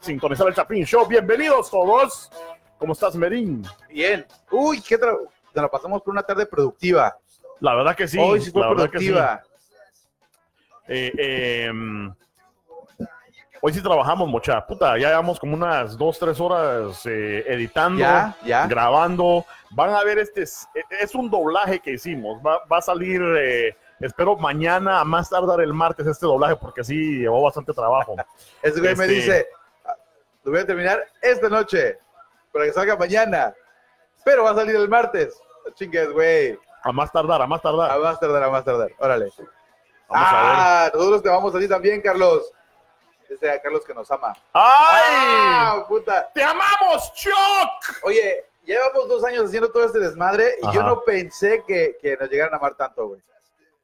sintonizar el Chapín Show. Bienvenidos todos. ¿Cómo estás, Merín? Bien. Uy, qué tra... Nos la pasamos por una tarde productiva. La verdad que sí. Hoy sí fue la que sí. productiva. Eh, eh, hoy sí trabajamos, mucha puta. Ya llevamos como unas dos, tres horas eh, editando, Ya, ya. grabando. Van a ver este, es, es un doblaje que hicimos. Va, va a salir, eh, espero mañana, a más tardar el martes, este doblaje, porque sí llevó bastante trabajo. Ese güey me Este- dice, "Ah, lo voy a terminar esta noche para que salga mañana, pero va a salir el martes. No Chingues, güey. A más tardar, a más tardar. A más tardar, a más tardar. Órale. Vamos a ver. ah, nosotros te vamos a ti también, Carlos. Este a Carlos que nos ama. ¡Ay! ¡Ah, puta! ¡Te amamos, Chuck! Oye, llevamos dos años haciendo todo este desmadre y yo no pensé que, que nos llegaran a amar tanto, güey.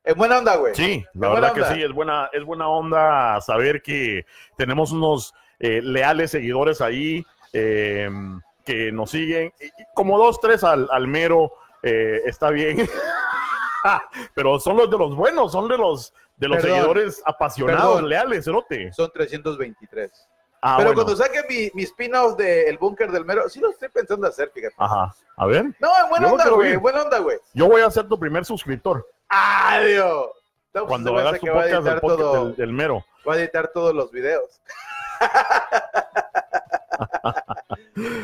En buena onda, güey. Sí, la verdad que sí, es buena, es buena onda saber que tenemos unos eh, leales seguidores ahí eh, que nos siguen. Como dos, tres al, al mero, eh, está bien. Pero son los de los buenos, son de los de los Perdón, seguidores apasionados, perdón. leales, Erote. Son 323. Ah, Pero bueno. cuando saque mi, mi spin-off de El Búnker del Mero, sí lo estoy pensando hacer, fíjate. Ajá, a ver. No, en buena Yo onda, güey. buena onda, güey. Yo voy a ser tu primer suscriptor ¡Adiós! No, pues cuando hagas tu podcast, del editar podcast todo- del, del mero. Va a editar todos los videos.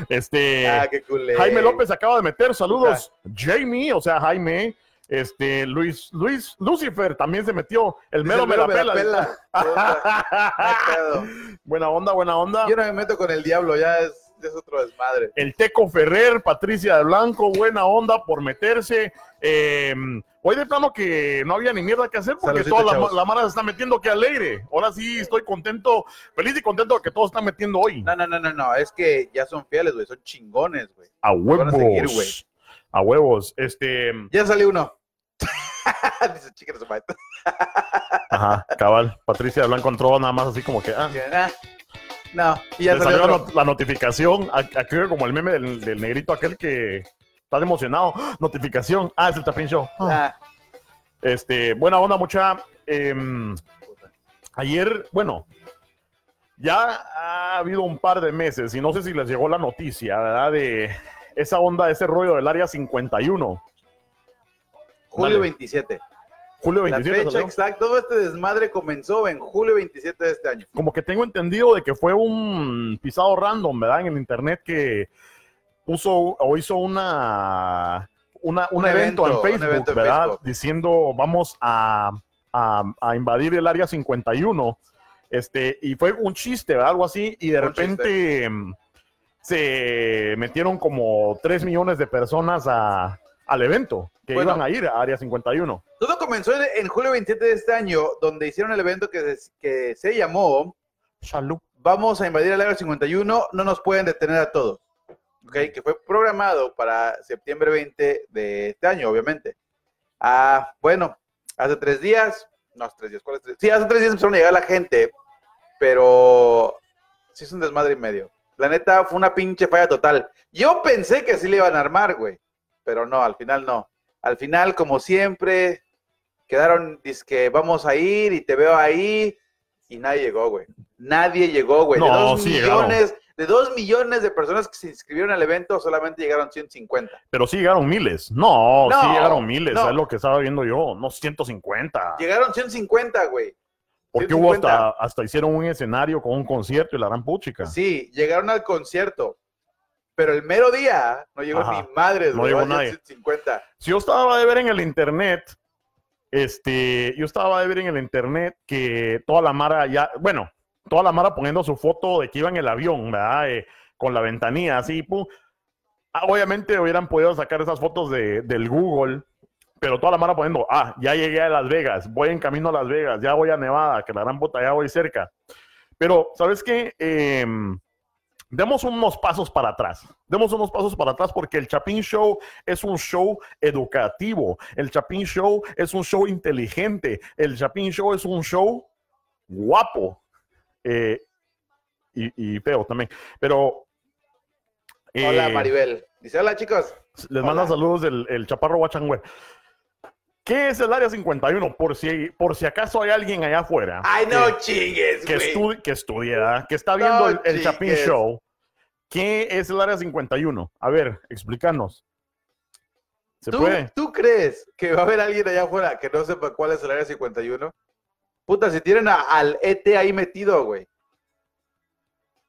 Este. ah, qué cool. Jaime López acaba de meter saludos. Jamie, o sea, Jaime. Este, Luis, Luis, Lucifer también se metió. El mero me la pela. buena onda, buena onda. Yo no me meto con el diablo, ya es, es otro desmadre. El Teco Ferrer, Patricia de Blanco, buena onda por meterse. Eh, hoy de plano que no había ni mierda que hacer porque Saludcito, toda la, la mara se está metiendo que alegre. Ahora sí estoy contento, feliz y contento de que todos están metiendo hoy. No, no, no, no, no. Es que ya son fieles, güey. Son chingones, güey. A van a seguir, huevos. A huevos. Este, Ya salió uno. Dice madre. ajá, cabal. Patricia de Blanco entró nada más así como que, ah, Ah, No, y ya Le salió salió otro. la, la notificación, aquí como el meme del, del negrito aquel que está emocionado. ¡Ah! Notificación. Ah, es el Tapín Show. Ah. Ah, Este, buena onda, mucha. em, ayer, bueno, ya ha habido un par de meses y no sé si les llegó la noticia, ¿verdad? De esa onda, ese rollo del área 51. julio Dale. 27. Julio La 27. fecha salió. exacta, todo este desmadre comenzó en julio 27 de este año. como que tengo entendido de que fue un pisado random, ¿verdad? En el internet que puso o hizo una, una un, Un evento, evento, un Facebook, evento en ¿verdad? Facebook. Diciendo vamos a, a, a invadir el área 51. Este, y fue un chiste, ¿verdad? Algo así, y de Un repente se metieron como 3 millones de personas a- al evento que Bueno. iban a ir a área 51. Todo comenzó en, en julio 27 de este año, donde hicieron el evento que se, que se llamó Salud. Vamos a invadir el área 51, no nos pueden detener a todos. ¿Ok? Que fue programado para septiembre 20 de este año, obviamente. Ah, bueno, hace tres días, no, hace tres días, ¿cuáles tres? Sí, hace tres días empezaron a llegar la gente, pero sí es un desmadre y medio. La neta fue una pinche falla total. Yo pensé que sí le iban a armar, güey, pero no, al final no. Al final, como siempre, quedaron, que vamos a ir y te veo ahí, y nadie llegó, güey. Nadie llegó, güey. de No, dos sí llegaron. millones, de dos millones de personas que se inscribieron al evento, solamente llegaron 150. Pero sí llegaron miles. No, sí No, llegaron miles. no. Es lo que estaba viendo yo. No, 150. Llegaron 150, güey. Porque hubo 150. hasta, hasta hicieron un escenario con un concierto y la gran puchica. Sí, llegaron al concierto. Pero el mero día no llegó Ajá. ni madres, No llegó nadie. 150. Si yo estaba de ver en el internet, este, yo estaba de ver en el internet que toda la mara ya, bueno, toda la mara poniendo su foto de que iba en el avión, ¿verdad? Eh, con la ventanilla así, pum. Ah, obviamente hubieran podido sacar esas fotos de, del Google, pero toda la mara poniendo, ah, ya llegué a Las Vegas, voy en camino a Las Vegas, ya voy a Nevada, que la gran puta ya voy cerca. Pero, ¿sabes qué? Em, demos unos pasos para atrás. Demos unos pasos para atrás porque el Chapín Show es un show educativo. El Chapín Show es un show inteligente. El Chapín Show es un show guapo. eh, y, y feo también. Pero. Hola, eh, Maribel. Dice, hola, chicos. Les Hola. manda saludos el, el chaparro Huachangüe. ¿Qué es el Área 51? Por si, por si acaso hay alguien allá afuera Ay, no que, chingues, que, estudi- que estudia, que está viendo No el, el Chapin. Show. ¿Qué es el Área 51? A ver, explícanos. ¿Se ¿Tú, puede? ¿Tú crees que va a haber alguien allá afuera que no sepa cuál es el área 51? Puta, si tienen a- al ET ahí metido, güey.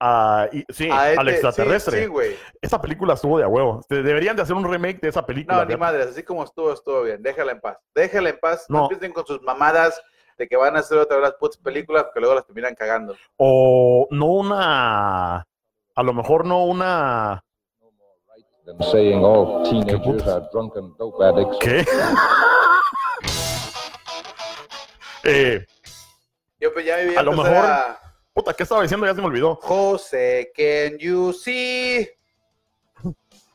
Ah, y- sí, A al ET, extraterrestre. Sí, sí, güey. Esa película estuvo de a huevo. Te- Deberían de hacer un remake de esa película. No, ni madres, así como estuvo, estuvo bien. Déjala en paz. Déjala en paz. No, No. empiecen con sus mamadas de que van a hacer otra vez las putas películas que luego las terminan cagando. O no una. A lo mejor no una. than saying all teenagers are drunken dope addicts. ¿Qué? eh, Yo pues ya me A lo mejor- a- puta, ¿qué estaba diciendo? Ya se me olvidó. José, can you see?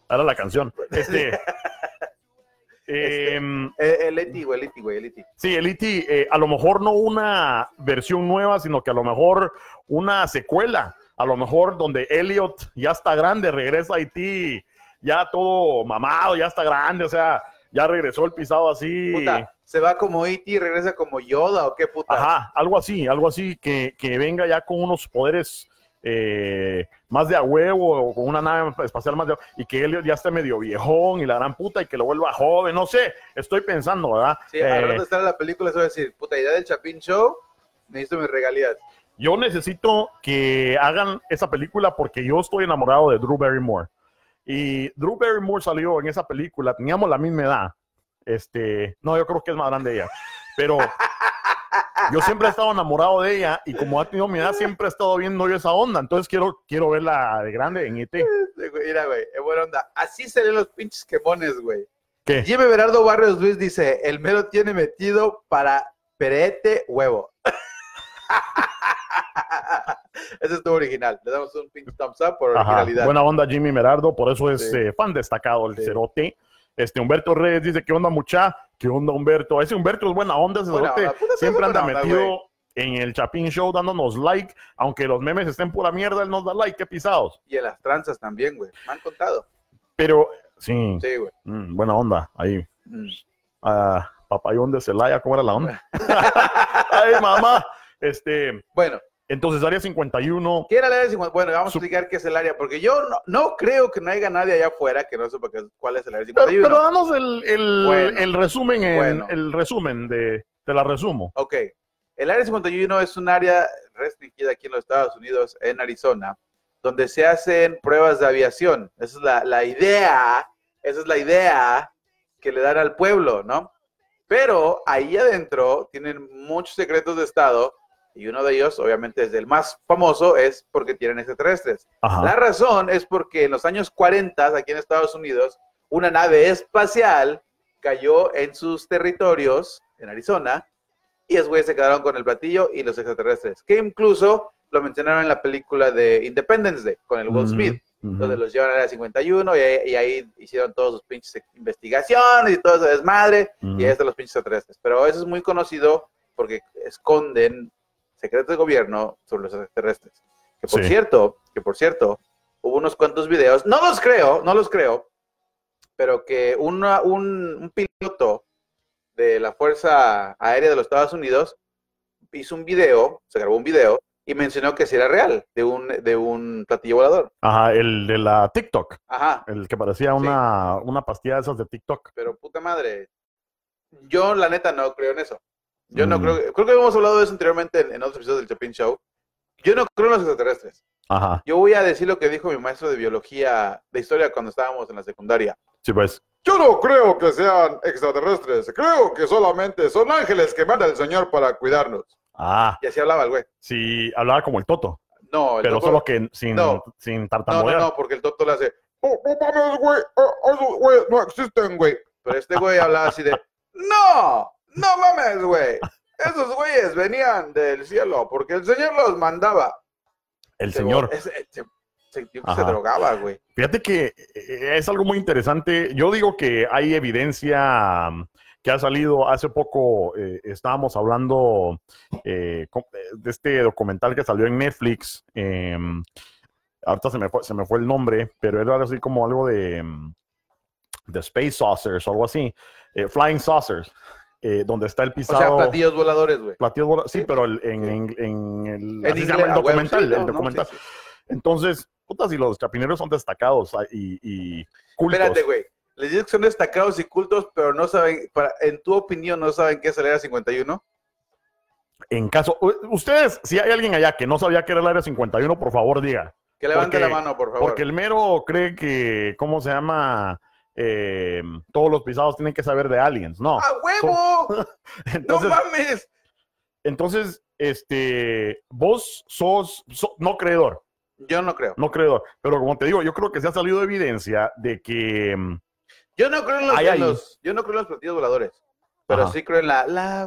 Era la canción. Este. em, Eh, El Eti, güey, el Eti, güey, el Eti. Sí, el E.T., eh, a lo mejor no una versión nueva, sino que a lo mejor una secuela. A lo mejor donde Elliot ya está grande, regresa a E.T., ya todo mamado, ya está grande, o sea, ya regresó el pisado así. Puta, ¿se va como Eti y regresa como Yoda o qué puta? Ajá, algo así, algo así, que, que venga ya con unos poderes eh, más de a huevo o con una nave espacial más de y que Elliot ya esté medio viejón y la gran puta y que lo vuelva joven, no sé, estoy pensando, ¿verdad? Sí, Eh, de estar en la película se va a decir, puta idea del Chapin Show, necesito mis regalías. Yo necesito que hagan esa película porque yo estoy enamorado de Drew Barrymore. Y Drew Barrymore salió en esa película, teníamos la misma edad. Este, no, yo creo que es más grande ella. Pero yo siempre he estado enamorado de ella y como ha tenido mi edad, siempre he estado viendo yo esa onda. Entonces quiero, quiero verla de grande en ET. Güey, Mira, güey, es buena onda. Así salen los pinches quemones, güey. ¿Qué? Jimmy Berardo Barrios Luis dice, el mero tiene metido para perete huevo. Ese estuvo original. Le damos un pinche thumbs up por Ajá, originalidad. Buena onda Jimmy Merardo, por eso es Sí. eh, fan destacado el Sí. cerote. Este Humberto Reyes dice, ¿qué onda mucha? ¿Qué onda Humberto? Ese Humberto es buena onda, ese onda, puta, Siempre anda onda, metido en el Chapín Show dándonos like, aunque los memes estén pura mierda, él nos da like, qué pisados. Y en las tranzas también, güey. Me han contado. Pero, sí, Sí, güey. mm, buena onda, ahí. Mm. Papayón de Celaya, ¿cómo era la onda? Ay, mamá. Este, Bueno, entonces, área 51. ¿qué era el área 51? Bueno, vamos a explicar qué es el área, porque yo no, no creo que no haya nadie allá afuera que no sepa qué- cuál es el área Pero, 51. pero danos el, el- Bueno. el resumen, en- Bueno. el resumen de, te la resumo. Ok. El área 51 es un área restringida aquí en los Estados Unidos, en Arizona, donde se hacen pruebas de aviación. Esa es la, la idea, esa es la idea que le dan al pueblo, ¿no? Pero ahí adentro tienen muchos secretos de Estado y uno de ellos, obviamente, es el más famoso, es porque tienen extraterrestres. Ajá. La razón es porque en los años 40, aquí en Estados Unidos, una nave espacial cayó en sus territorios, en Arizona, y esos güeyes se quedaron con el platillo y los extraterrestres, que incluso lo mencionaron en la película de Independence Day, con el Will Smith, donde los llevan a la 51 y, ahí- y ahí hicieron todos sus pinches investigaciones y todo ese desmadre, Ujú. y ahí están los pinches extraterrestres. Pero eso es muy conocido porque esconden secretos de gobierno sobre los extraterrestres. Que por Sí. cierto, que por cierto, hubo unos cuantos videos, no los creo, no los creo, pero que una- un, un piloto de la Fuerza Aérea de los Estados Unidos hizo un video, se grabó un video y mencionó que sí era real, de un, de un platillo volador. Ajá, el de la TikTok, Ajá, el que parecía una, una pastilla de esas de TikTok. pero puta madre, yo la neta no creo en eso. Yo no Mm. creo, creo que hemos hablado de eso anteriormente en, en otros episodios del Chapin Show. Yo no creo en los extraterrestres. Ajá, Yo voy a decir lo que dijo mi maestro de biología, de historia cuando estábamos en la secundaria. sí, pues. Yo no creo que sean extraterrestres, creo que solamente son ángeles que manda el Señor para cuidarnos. Ah, Y así hablaba el güey. sí, hablaba como el Toto, No, el pero Toto- solo que sin, No. sin No, no, tartamudear. no, porque el Toto le hace, oh, no mames, güey, oh, esos güeyes no existen, güey. Pero este güey hablaba así de, no, no mames, güey. Esos güeyes venían del cielo porque el Señor los mandaba. El Se- señor. ese- se, que drogaba, güey. Fíjate que eh, es algo muy interesante. Yo digo que hay evidencia mm, que ha salido hace poco. eh, estábamos hablando eh, de este documental que salió en Netflix. eh, ahorita se me, fue, se me fue el nombre, pero era así como algo de, mm, de Space Saucers o algo así. Flying Saucers. Eh, donde está el O pisado. sea, platillos voladores, güey. platillos vola- sí, Sí, pero el- en, en, en el, inglés, el documental, sí, no, el documental. sí. Entonces, puta, si los chapineros son destacados ah, y, y cultos. Espérate, güey. Les digo que son destacados y cultos, pero no saben, para, en tu opinión, no saben qué es el Área 51. En caso, ustedes, si hay alguien allá que no sabía que era el área 51, por favor diga. Que levante Porque- la mano, por favor. Porque el mero cree que, ¿cómo se llama? Eh, todos los pisados tienen que saber de aliens. No. ¡A huevo! ¡No Entonces, mames! entonces este, vos sos, so- no creedor, Yo no creo. no creedor. Pero como te digo, yo creo que se ha salido evidencia de que mm, Yo no creo en los, en los- yo no creo en los platillos voladores. Pero Ajá. sí creo en la, la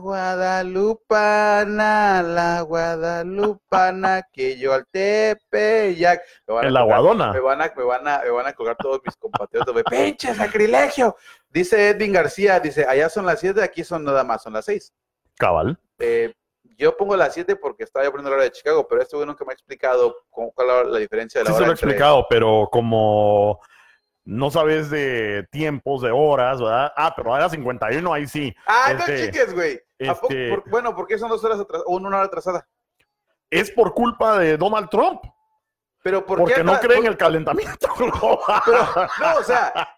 Guadalupana, la Guadalupana, que yo al Tepeyac. En la Guadona. Me van a, me van a, me van a colgar todos mis compatriotas. ¡Pinche sacrilegio! Dice Edwin García, dice, allá son las 7, aquí son nada más, son las 6. Cabal. Eh, yo pongo las 7 porque estaba yo poniendo la hora de Chicago, pero este güey nunca me ha explicado cómo, cuál es la diferencia de la Sí se hora lo he entre- explicado, pero como no sabes de tiempos, de horas, ¿verdad? Ah, pero era 51, ahí sí. Ah, Este, no chiques, güey. ¿A este- por- bueno, ¿por qué son dos horas atrasadas o una hora atrasada? Es por culpa de Donald Trump, Pero ¿por qué porque no creen por- en el calentamiento global. Pero, no, o sea,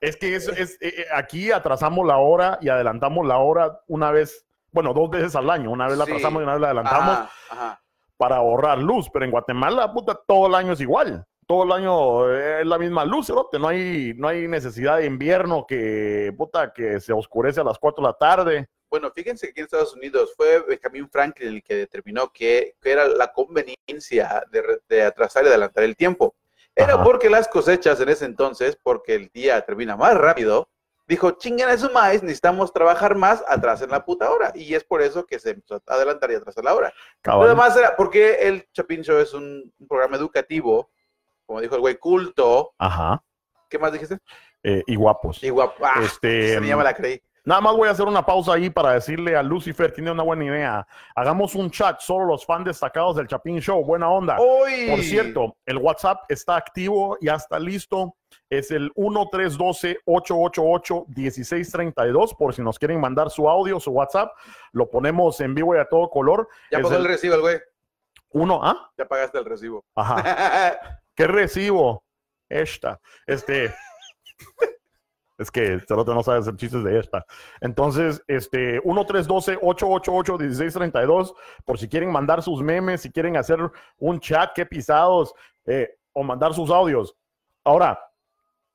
Es que es, es- eh, eh, aquí atrasamos la hora y adelantamos la hora una vez, bueno, dos veces al año. Una vez la Sí. atrasamos y una vez la adelantamos ajá, ajá. para ahorrar luz. Pero en Guatemala, puta, todo el año es igual. Todo el año es la misma luz, cerote. No hay, no hay necesidad de invierno que, puta, que se oscurece a las 4 de la tarde. Bueno, fíjense que aquí en Estados Unidos fue Benjamin Franklin el que determinó que, que era la conveniencia de, de atrasar y adelantar el tiempo. Era Ajá. porque las cosechas en ese entonces, porque el día termina más rápido, dijo, chingan su maíz, necesitamos trabajar más, atrasen la puta hora. Y es por eso que se empezó a adelantar y atrasar la hora. Cabal. Lo demás era, porque el Chapin Show es un, un programa educativo, como dijo el güey, culto. Ajá. ¿Qué más dijiste? Eh, y guapos. Y guapo. Ah, Este, se me llama la creí. Nada más voy a hacer una pausa ahí para decirle a Lucifer, tiene una buena idea. Hagamos un chat, solo los fans destacados del Chapín Show. Buena onda. ¡Uy! Por cierto, el WhatsApp está activo, ya está listo. Es el 1312-888-1632. Por si nos quieren mandar su audio, su WhatsApp, lo ponemos en vivo y a todo color. Ya es pagó el, el- recibo el güey. Uno, ¿ah? Ya pagaste el recibo. Ajá. ¿Qué recibo? Esta. Este. Es que Cerote no sabe hacer chistes de esta. Entonces, este, 1312-888-1632, por si quieren mandar sus memes, si quieren hacer un chat, qué pisados, eh, o mandar sus audios. Ahora,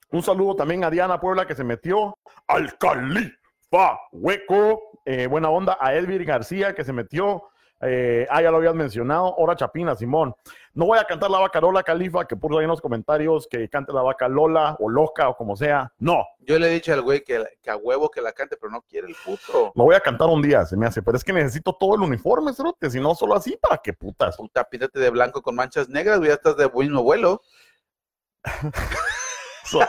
un saludo también a Diana Puebla que se metió al Califa Hueco. Eh, buena onda a Edwin García que se metió. Eh, ah, ya lo habías mencionado. Hora Chapina, Simón. No voy a cantar la vaca Lola Califa, que puso ahí en los comentarios que cante la vaca Lola o Loca o como sea. No, Yo le he dicho al güey que, que a huevo que la cante, pero no quiere el puto. lo voy a cantar un día, se me hace. Pero es que necesito todo el uniforme, cerote. Si no, solo así, ¿para qué putas? Puta, píntate de blanco con manchas negras, güey, ya estás de mismo vuelo. So-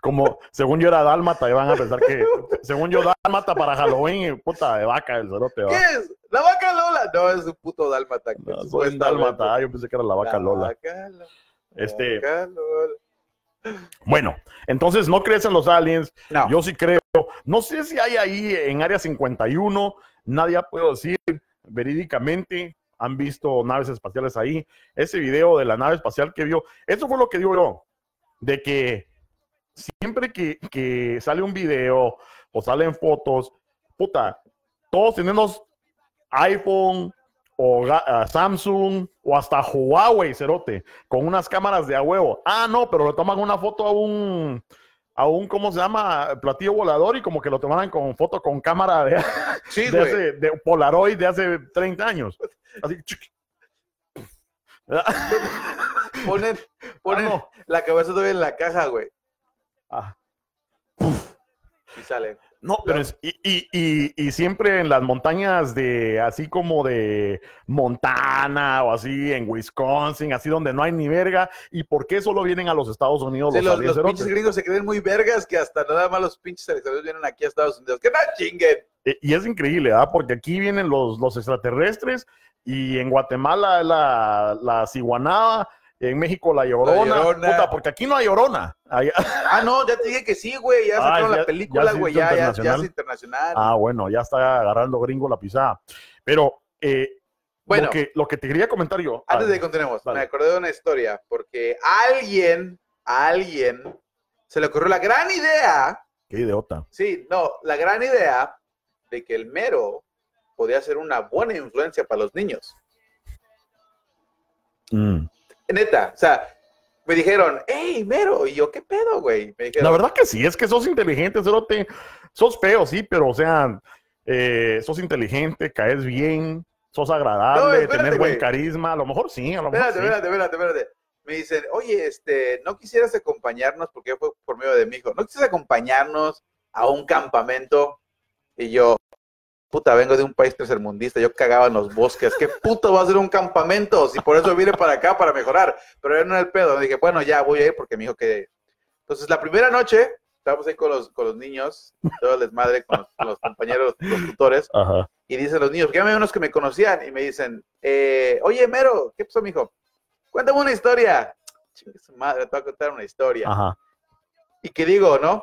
como, según yo era dálmata, y van a pensar que, según yo, dálmata para Halloween, puta de vaca, el cerote, ¿Qué va. es? ¿La vaca Lola? No, es un puto dálmata. No, soy un supuestamente. dálmata, yo pensé que era la vaca La Lola. vaca Este- vaca Lola. Bueno, entonces no crees en los aliens, No, Yo sí creo. No sé si hay ahí en Área 51, nadie ha podido decir verídicamente, han visto naves espaciales ahí. Ese video de la nave espacial que vio, eso fue lo que digo yo, de que siempre que, que sale un video o salen fotos, puta, todos tenemos iPhone o ah, Samsung o hasta Huawei, cerote, con unas cámaras de a huevo. Ah, no, pero le toman una foto a un a un, ¿cómo se llama? Platillo volador y como que lo tomaran con foto con cámara de, sí, de, güey. hace, de Polaroid de hace 30 años. Así. Ponen, ponen Ah, no. la cabeza todavía en la caja, güey. Ah, Y sale. No, pero es, y, y, y, y siempre en las montañas de, así como de Montana o así en Wisconsin, así donde no hay ni verga. ¿Y por qué solo vienen a los Estados Unidos Sí, los los, los pinches gringos se creen muy vergas que hasta nada más los pinches seleccionados vienen aquí a Estados Unidos. ¡Que no chinguen! E- Y es increíble, ¿verdad? Porque aquí vienen los, los extraterrestres y en Guatemala la, la ciguanada, en México la llorona. llorona. Puta, porque aquí no hay llorona. Ah, no, ya te dije que sí, güey. Ya Ah, sacaron la película, güey. Ya, ya, ya es internacional. Ah, bueno, ya está agarrando gringo la pisada. Pero eh, bueno, lo, que, lo que te quería comentar yo. antes de que continuemos, dale. me acordé de una historia. Porque a alguien, a alguien, se le ocurrió la gran idea. Qué idiota. Sí, no, la gran idea de que el mero podía ser una buena influencia para los niños. Mm. Neta, o sea, me dijeron, hey, mero. Y yo, ¿qué pedo, güey? Me dijeron, La verdad que sí, es que sos inteligente, cerote. Sos feo, sí, pero o sea, eh, sos inteligente, caes bien, sos agradable, No, espérate, tenés buen carisma. A lo mejor sí, a lo mejor Espérate, sí. espérate, espérate, espérate. Me dicen, oye, este, ¿no quisieras acompañarnos? Porque fue por medio de mi hijo. ¿No quisieras acompañarnos a un campamento? Y yo, puta, vengo de un país tercermundista, yo cagaba en los bosques. ¿Qué puto va a ser un campamento? Si por eso vine para acá, para mejorar. Pero era no era el pedo. dije, bueno, ya voy a ir porque mi hijo que... Entonces, la primera noche, estábamos ahí con los, con los niños, todo el desmadre, con los, con los compañeros, los tutores. Ajá. Y dicen los niños, que unos que me conocían y me dicen, eh, oye, Mero, ¿qué pasó, mijo? Cuéntame una historia. Chingue su madre, te voy a contar una historia. Ajá. Y que digo, ¿no?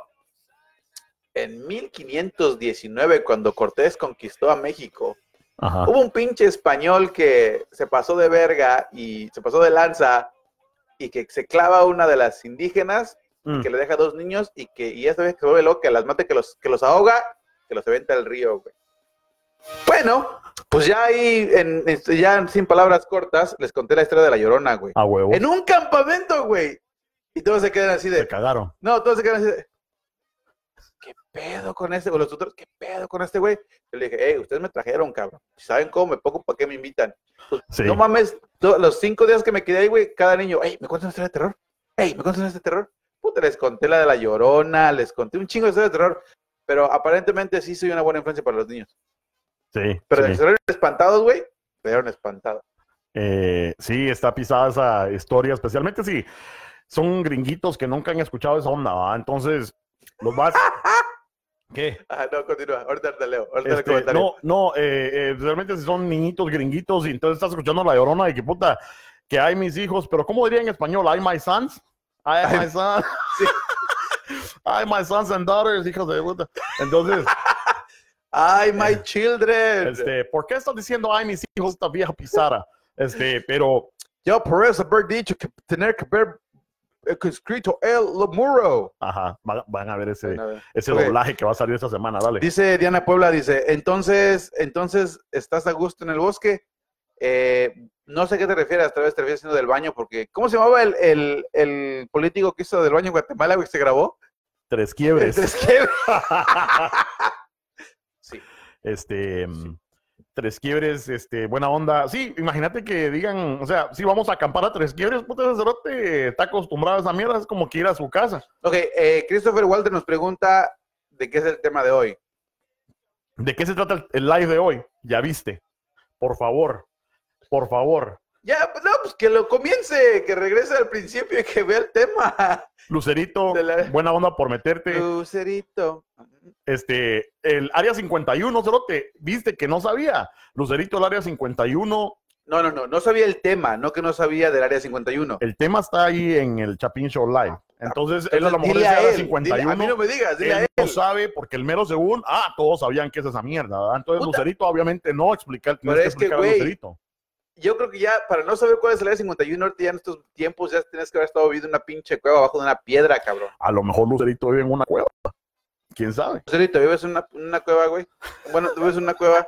En 1519, cuando Cortés conquistó a México, Ajá. hubo un pinche español que se pasó de verga y se pasó de lanza y que se clava a una de las indígenas, Mm. que le deja dos niños y que y esta vez que se vuelve loca, las mata, que los, que los ahoga, que los aventa al río, güey. Bueno, pues ya ahí, en, este, ya sin palabras cortas, les conté la historia de la llorona, güey. A huevo. En un campamento, güey. Y todos se quedan así Se de. cagaron. No, todos se quedan así de. ¿Qué pedo con este? O los otros, ¿qué pedo con este güey? Yo le dije, hey, ustedes me trajeron, cabrón. Saben cómo me pongo, ¿para qué me invitan? Pues, Sí. No mames, los cinco días que me quedé ahí, güey, cada niño, hey, ¿me cuentas una historia de terror? Hey, ¿me cuentas una historia de terror? Puta, les conté la de la llorona, les conté un chingo de historias de terror. Pero aparentemente sí soy una buena influencia para los niños. Sí. Pero sí. se espantados, güey, se vieron espantados. Eh, sí, está pisada esa historia, especialmente si son gringuitos que nunca han escuchado esa onda, ¿va? Entonces, los vas. ¿Qué? Ah, no, continúa. Ahorita te leo. Ahorita Este, no, no, eh, eh, realmente si son niñitos gringuitos y entonces estás escuchando la llorona de que puta, que hay mis hijos, pero ¿cómo diría en español? ¿Hay my sons? ¿Hay my sons? Sí. ¿Hay my sons and daughters? Hijos de puta. Entonces, ¡Ay, my children! este, ¿por qué estás diciendo ay mis hijos esta vieja pisara? Este, pero Yo por eso haber dicho que tener que ver eh, escrito el muro. ajá, van, van a ver ese, Bueno, a ver. ese doblaje que va a salir esta semana, dale. Dice Diana Puebla, dice, entonces, entonces, ¿estás a gusto en el bosque? Eh, no sé a qué te refieres, tal vez te refieres haciendo del baño, porque, ¿cómo se llamaba el, el, el político que hizo del baño en Guatemala, que se grabó? Tres quiebres. Es que- sí. este mm, tres quiebres, este, buena onda. Sí, imagínate que digan, o sea, si vamos a acampar a tres quiebres, puta, ese cerote está acostumbrado a esa mierda, es como que ir a su casa. Ok, eh, Christopher Walter nos pregunta de qué es el tema de hoy. ¿De qué se trata el live de hoy? Ya viste. Por favor, por favor. Ya, pues no, pues que lo comience, que regrese al principio y que vea el tema. Lucerito, la- buena onda por meterte. Lucerito. Este, el área 51, cerote, viste que no sabía. Lucerito, el área 51, No, no, no, no sabía el tema, no que no sabía del área 51. el tema está ahí en el Chapin Show Live. Entonces, él a lo mejor dile dice a área él, 51. dile- a mí no me digas, dile a él él. no sabe porque el mero según, ah, todos sabían que es esa mierda, ¿verdad? Entonces Puta. Lucerito obviamente no explica, Pero es que, Lucerito. Yo creo que ya, para no saber cuál es el área 51, ahorita ya en estos tiempos ya tienes que haber estado viviendo en una pinche cueva abajo de una piedra, cabrón. A lo mejor Lucerito vive en una cueva. ¿Quién sabe? Lucerito, ¿vives en una, cueva, güey? Bueno, tú vives en una cueva,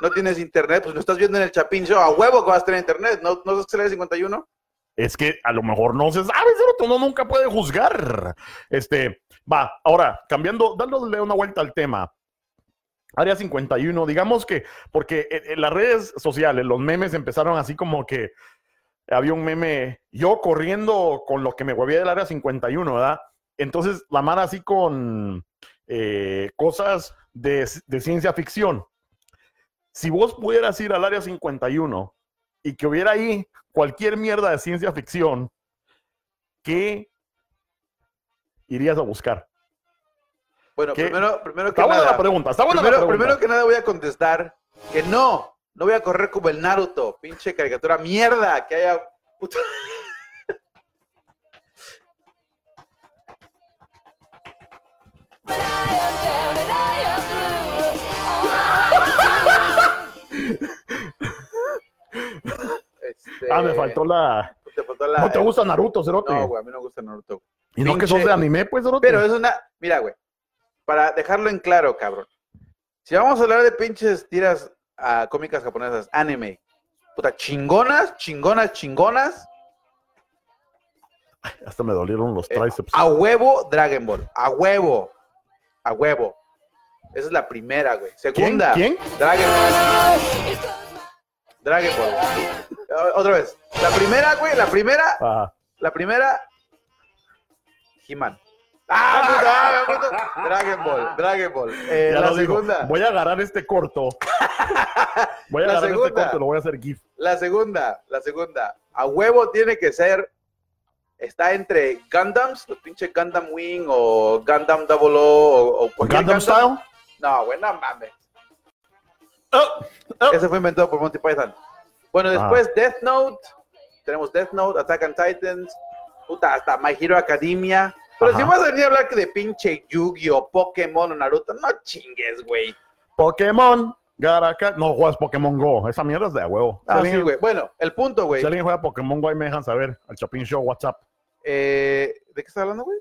no tienes internet, pues no estás viendo en el Chapín Show, a huevo que vas a tener internet, ¿no, no sabes qué es el área 51? Es que a lo mejor no se sabe, Ceroto, uno nunca puede juzgar. Este, va, ahora, cambiando, dándole una vuelta al tema. Área 51, digamos que, porque en, en las redes sociales, los memes empezaron así como que había un meme, yo corriendo con lo que me huevía del área 51, ¿verdad? Entonces, la mara así con eh, cosas de, de ciencia ficción. Si vos pudieras ir al área 51 y que hubiera ahí cualquier mierda de ciencia ficción, ¿qué irías a buscar? Bueno, ¿Qué? primero, primero que Está buena nada, la pregunta, está buena primero, la pregunta. primero que nada voy a contestar que no, no voy a correr como el Naruto, pinche caricatura mierda, que haya... Este, Ah, me faltó la. te faltó la- ¿No te gusta Naruto, Cerote? No, güey, a mí no me gusta Naruto. y no que sos de anime, pues, Cerote. Pero es una. Mira, güey. Para dejarlo en claro, cabrón. Si vamos a hablar de pinches tiras ah, cómicas japonesas, anime. Puta, chingonas, chingonas, chingonas. Hasta me dolieron los eh, tríceps. a huevo, Dragon Ball. A huevo. A huevo. Esa es la primera, güey. Segunda. ¿Quién? Dragon Ball. Dragon Ball. Otra vez. La primera, güey, la primera, Ajá. la primera. He-Man. Ah, puta, ah, me. Dragon Ball, Dragon Ball. Eh, Ya la lo digo. segunda. Voy a agarrar este corto. Voy a La agarrar este segunda. corto y lo voy a hacer GIF. La segunda, la segunda. A huevo tiene que ser. Está entre Gundams, los pinches Gundam Wing o Gundam Double O o, cualquier Gundam Style. No, güey, no mames. Oh, oh. Ese fue inventado por Monty Python. Bueno, Ah. después Death Note. Tenemos Death Note, Attack on Titans. Puta, hasta My Hero Academia. Pero Ajá. si vas a venir a hablar que de pinche Yu-Gi-Oh, Pokémon o Naruto, no chingues, güey. Pokémon. Garaka. No juegas Pokémon Go. Esa mierda es de huevo. Ah, sí, güey. Bueno, el punto, güey. si alguien juega Pokémon Go, ahí me dejan saber. Al Chapin Show, WhatsApp. Eh, ¿De qué estás hablando, güey?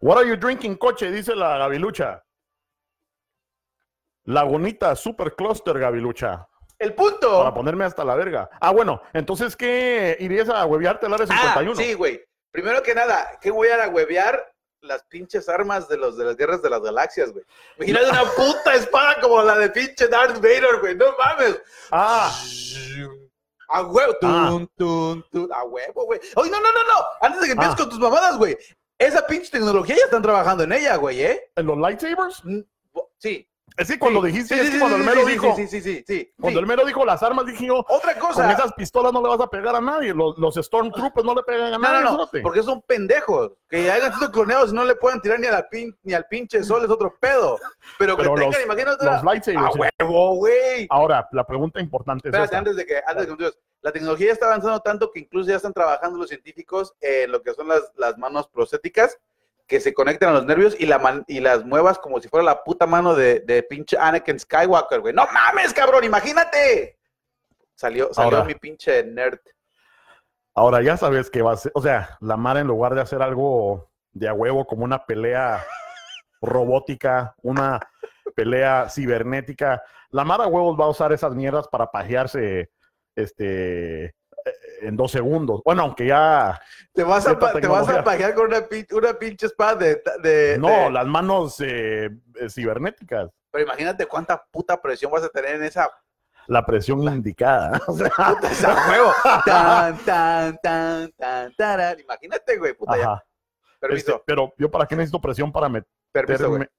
What are you drinking, coche? Dice la Gavilucha. Lagunita Super Cluster, Gavilucha. El punto. Para ponerme hasta la verga. Ah, bueno. Entonces, ¿qué irías a huevearte al área Ah, 51? sí, güey. Primero que nada, ¿qué voy a huevear? Las pinches armas de los de las guerras de las galaxias, güey. Imagínate una puta espada como la de pinche Darth Vader, güey. No mames. Ah, A huevo. Ah. Tun, tun, tun. A huevo, güey. Oye, no, no, no, no. Antes de que empieces Ah. con tus mamadas, güey. Esa pinche tecnología ya están trabajando en ella, güey, ¿eh? ¿en los lightsabers? Mm, Sí. Es que cuando Sí. dijiste, Sí, es que cuando el mero dijo, Sí, sí, sí, sí. cuando el mero dijo las armas, dije yo, Otra con cosa. esas pistolas no le vas a pegar a nadie. Los, los Stormtroopers no le pegan a No, nadie. no, no, cerote. porque son pendejos. Que hayan sido cloneados y no le puedan tirar ni, a la pin, ni al pinche sol es otro pedo. Pero que Pero tengan, los- imagínate, los lightsabers, ¡A huevo, güey! Ahora, la pregunta importante es Espérate, esta. antes de que, antes de que. La tecnología está avanzando tanto que incluso ya están trabajando los científicos en lo que son las, las manos prostéticas que se conectan a los nervios y, la man- y las muevas como si fuera la puta mano de, de pinche Anakin Skywalker, güey. ¡No mames, cabrón! ¡Imagínate! Salió, salió Ahora. mi pinche nerd. Ahora, ya sabes que va a ser, o sea, la Mara en lugar de hacer algo de a huevo como una pelea robótica, una pelea cibernética, la Mara huevos va a usar esas mierdas para pajearse este en dos segundos. Bueno, aunque ya Te vas a, te vas a pajear con una, pin- una pinche espada de... de- no, de- las manos eh, eh, cibernéticas, Pero imagínate cuánta puta presión vas a tener en esa la presión indicada. O sea, puta esa juego. Tan, tan, tan, tan, taran. Imagínate, güey, puta ya. ajá. Permiso, Este, pero yo para qué necesito presión para permiso, güey. meterme.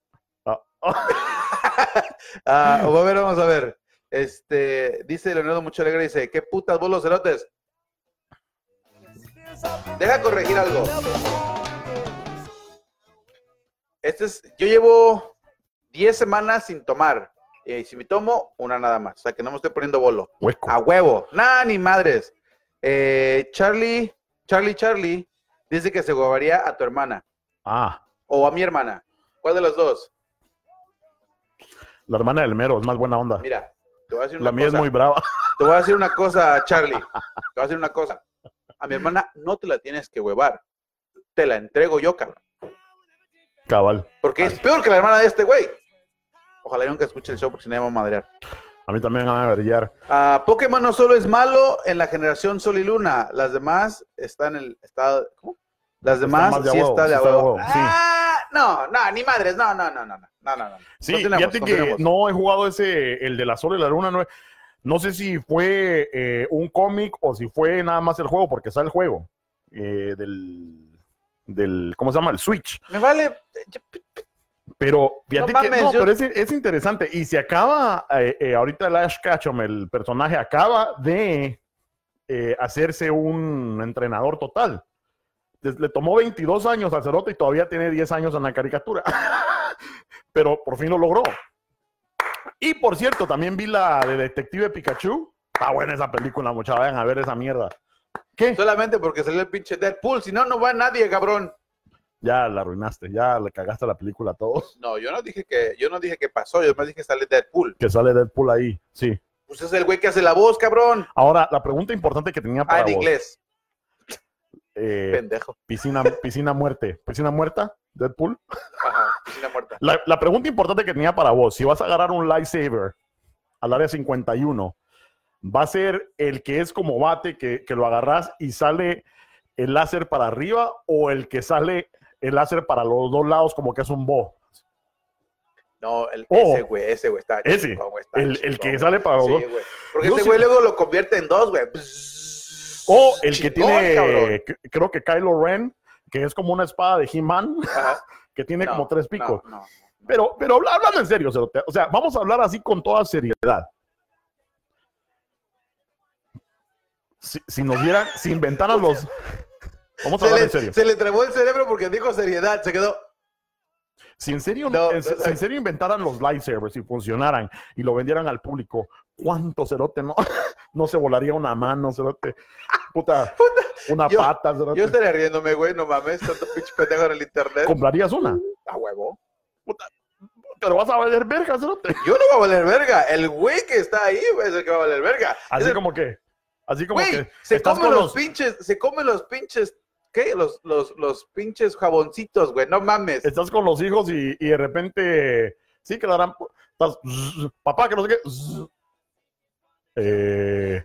Ah, Ah, a ver, vamos a ver. Este, dice Leonardo Mucho Alegre, dice, ¿qué putas vos los cerotes? Deja corregir algo. Este es, yo llevo 10 semanas sin tomar. Y si me tomo, una nada más. O sea, que no me estoy poniendo bolo. hueco. A huevo. Nada, ni madres. Eh, Charlie, Charlie, Charlie, dice que se guabaría a tu hermana. Ah, O a mi hermana. ¿Cuál de los dos? la hermana del mero es más buena onda. Mira, te voy a decir una La mía es muy brava. Te voy a decir una cosa, Charlie. Te voy a decir una cosa. A mi hermana no te la tienes que huevar. Te la entrego yo, cabrón. Cabal. Porque es peor que la hermana de este güey. Ojalá y nunca escuche el show porque si no me va a madrear. A mí también me van a brillar. Ah, Pokémon no solo es malo en la generación Sol y Luna. Las demás están en el estado. ¿Cómo? Las demás de sí huevo, está de sí a está de huevo. huevo, sí. Ah, no, no, ni madres. No, no, no, no, no. No, no. Sí, fíjate que no he jugado ese, el de la Sol y la Luna. No, he- no sé si fue eh, un cómic o si fue nada más el juego, porque sale el juego eh, del, del, ¿cómo se llama? El Switch. Me vale. Pero fíjate No que mames, no, yo- pero es, es interesante. Y se acaba, eh, ahorita el Ash Ketchum, el personaje, acaba de hacerse un entrenador total. Le tomó 22 años al Cerote y todavía tiene 10 años en la caricatura. pero por fin lo logró. Y por cierto, también vi la de Detective Pikachu. Está buena esa película, muchachos. Vayan a ver esa mierda. ¿Qué? Solamente porque salió el pinche Deadpool. Si no, no va nadie, cabrón. Ya la arruinaste, ya le cagaste la película a todos. No, yo no dije que, yo no dije que pasó, yo más dije que sale Deadpool. Que sale Deadpool ahí, sí. Pues es el güey que hace la voz, cabrón. Ahora, la pregunta importante que tenía Ah, para en vos. inglés. eh, Pendejo. piscina, piscina muerte. ¿Piscina muerta? ¿Deadpool? Ajá, muerta. La, la pregunta importante que tenía para vos, si vas a agarrar un lightsaber al área 51, ¿va a ser el que es como bate, que, que lo agarras y sale el láser para arriba o el que sale el láser para los dos lados como que es un bo? No, el, Oh. ese güey, ese güey está Ese, chingón, güey, está El, el que güey. sale para los Sí, dos. güey. Porque Yo ese sí- güey luego lo convierte en dos, güey. O el que Chingón, cabrón. tiene, c- creo que Kylo Ren, que es como una espada de He-Man. que tiene No, como tres picos. No, no, no. Pero, pero habla- hablando en serio, Cerote, o sea, vamos a hablar así con toda seriedad. Si, si nos dieran, si inventaran los. Vamos a Se hablar le, en serio. se le trabó el cerebro porque dijo seriedad, se quedó. Si en serio, No, en, no, si no. en serio inventaran los lightsabers y funcionaran y lo vendieran al público, ¿cuánto cerote no, no se volaría una mano, cerote? Puta, una yo- pata, cerote. Yo estaría riéndome, güey, no mames, tanto pinche pendejo en el internet. ¿Comprarías una? A huevo. Pero vas a valer verga, cerote. Yo no voy a valer verga. El güey que está ahí, güey, es el que va a valer verga. Así como que, así como Güey, que se come los- pinches, se come los pinches, ¿qué? Los, los, los pinches jaboncitos, güey, no mames. estás con los hijos y, y de repente sí quedarán estás, papá que no sé qué eh,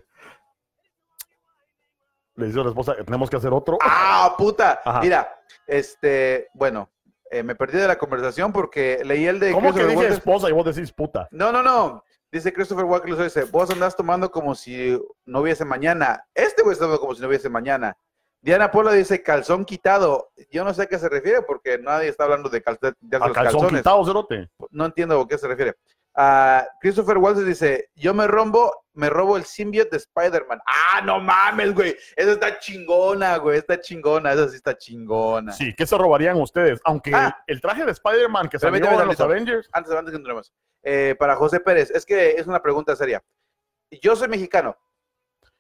le dice a la esposa tenemos que hacer otro Ah, puta. Ajá. Mira, este, bueno, eh, me perdí de la conversación porque leí el de ¿cómo que Walken. esposa y vos decís puta? No, no, no. Dice Christopher Walken, lo dice, vos andás tomando como si no hubiese mañana. Este güey está tomando como si no hubiese mañana. Diana Pola dice calzón quitado. Yo no sé a qué se refiere porque nadie está hablando de, calce- de a los calzón calzones. quitado cerote No entiendo a qué se refiere. Christopher Waltz dice, yo me rombo, me robo el symbiote de Spider-Man. Ah, no mames, güey. Esa está chingona, güey. Está chingona. Esa sí está chingona. sí ¿qué se robarían ustedes? aunque Ah. el, traje de Spider-Man que salió en los. Avengers Antes, antes que continuemos. Eh, para José Pérez, es que es una pregunta seria. Yo soy mexicano.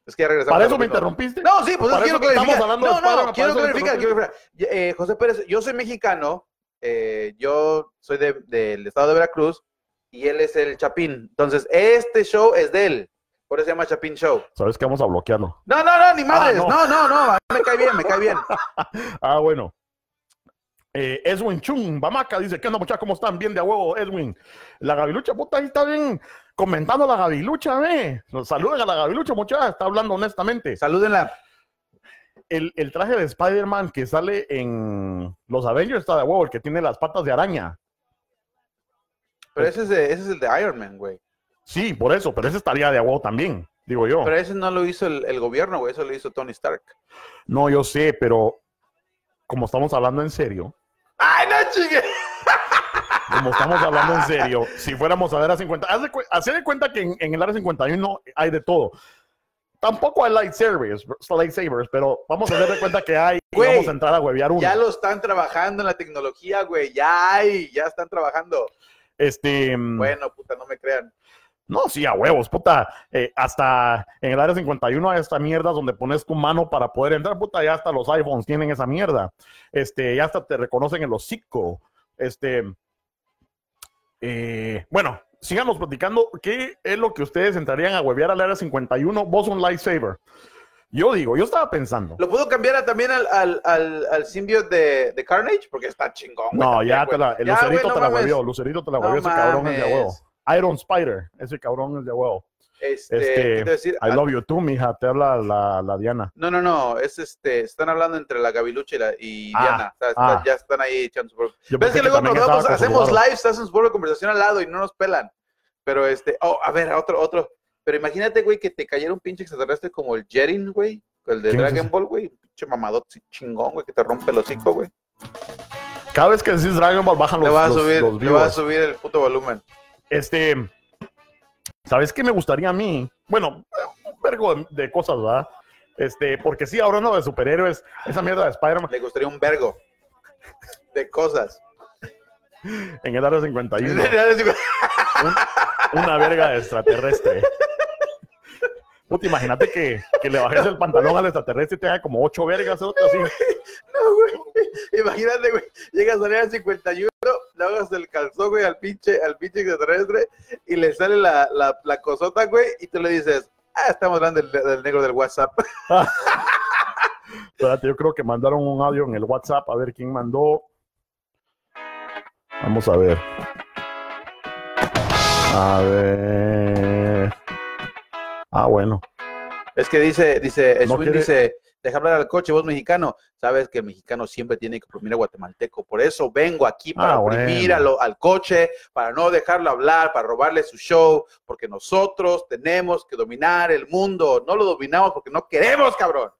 Es que ya regresamos. ¿para eso me interrumpiste? No, sí, pues quiero clarificar. No, no, quiero clarificar, quiero clarificar. Eh, José Pérez, yo soy mexicano, eh, yo soy de- del estado de Veracruz y él es el Chapín. Entonces, este show es de él. Por eso se llama Chapín Show. sabes que vamos a bloquearlo No, no, no, ni madres. no. no. no, no, a mí me cae bien, me cae bien. Ah, bueno. Eh, Edwin Chung, Bamaca, dice, ¿qué onda, muchachos? ¿Cómo están? Bien de a huevo, Edwin. La gavilucha, puta, ahí está bien comentando la gavilucha, ve. Saluden a la gavilucha, muchachos, está hablando honestamente. Salúdenla. El, el traje de Spider-Man que sale en los Avengers está de huevo, el que tiene las patas de araña. Pero ese es, de- ese es el de Iron Man, güey. Sí, por eso, pero ese estaría de a huevo también, digo yo. Pero ese no lo hizo el, el gobierno, güey. Eso lo hizo Tony Stark. No, yo sé, pero como estamos hablando en serio, ¡Ay, no, chingue! como estamos hablando en serio, si fuéramos a ver a 50, haz de, cu- haz de cuenta que en, en el área 51 hay de todo. Tampoco hay lightsabers, lightsabers, pero vamos a hacer de cuenta que hay y Güey, vamos a entrar a huevear uno. Ya lo están trabajando en la tecnología, güey. Ya hay, ya están trabajando. Este, mm, Bueno, puta, no me crean. no, sí, a huevos, puta. eh, hasta en el área 51 hay esta mierda donde pones tu mano para poder entrar, puta, ya hasta los iPhones tienen esa mierda. Este, ya hasta te reconocen el hocico. Este, eh, bueno, sigamos platicando. ¿Qué es lo que ustedes entrarían a huevear al área 51? Vos un lightsaber. Yo digo, yo estaba pensando. ¿Lo puedo cambiar a- también al, al, al, al symbiote de, de Carnage? Porque está chingón, güey. No, también, ya güey. te la, el Ya, lucerito güey, no te la huevió, Lucerito te la No huevió, ese cabrón es de huevo. Iron Spider, ese cabrón es de huevo. Este, Este, ¿qué te iba a decir? I love you too, mija, te habla la, la Diana. No, no, no, es este, están hablando entre la Gavilucha y, la, y Ah, Diana. O sea, está- ah. ya están ahí echando su propio- Ves que luego nos vamos, hacemos lives, hacen su propia conversación al lado y no nos pelan. Pero este, oh, a ver, otro, otro. Pero imagínate, güey, que te cayera un pinche extraterrestre como el Jerin, güey, el de ¿Quién es Dragon? Ball, güey. Pinche mamadote chingón, güey, que te rompe el hocico, güey. Cada vez que decís Dragon Ball bajan los, Le va a los- subir, los le va a subir el puto volumen. Este, ¿sabes qué me gustaría a mí? Bueno, un vergo de, de cosas, ¿verdad? Este, porque sí, hablando de superhéroes, esa mierda de Spider-Man Le gustaría un vergo de cosas. en el área 51, una verga de extraterrestre. Puta, imagínate que, que le bajes el pantalón al extraterrestre y te haga como ocho vergas, así. No, güey. Imagínate, güey. Llegas a salir al 51, le hagas el calzón, güey, al pinche, al pinche extraterrestre y le sale la, la, la cosota, güey, y tú le dices, ah, estamos hablando del, del negro del WhatsApp. Espérate, yo creo que mandaron un audio en el WhatsApp. A ver quién mandó. Vamos a ver. A ver. Ah, bueno. Es que dice, dice, No quiere- dice, deja hablar al coche, vos mexicano. Sabes que el mexicano siempre tiene que oprimir a guatemalteco. Por eso vengo aquí para Ah, oprimir bueno. a lo- al coche, para no dejarlo hablar, para robarle su show, porque nosotros tenemos que dominar el mundo. No lo dominamos porque no queremos, cabrón.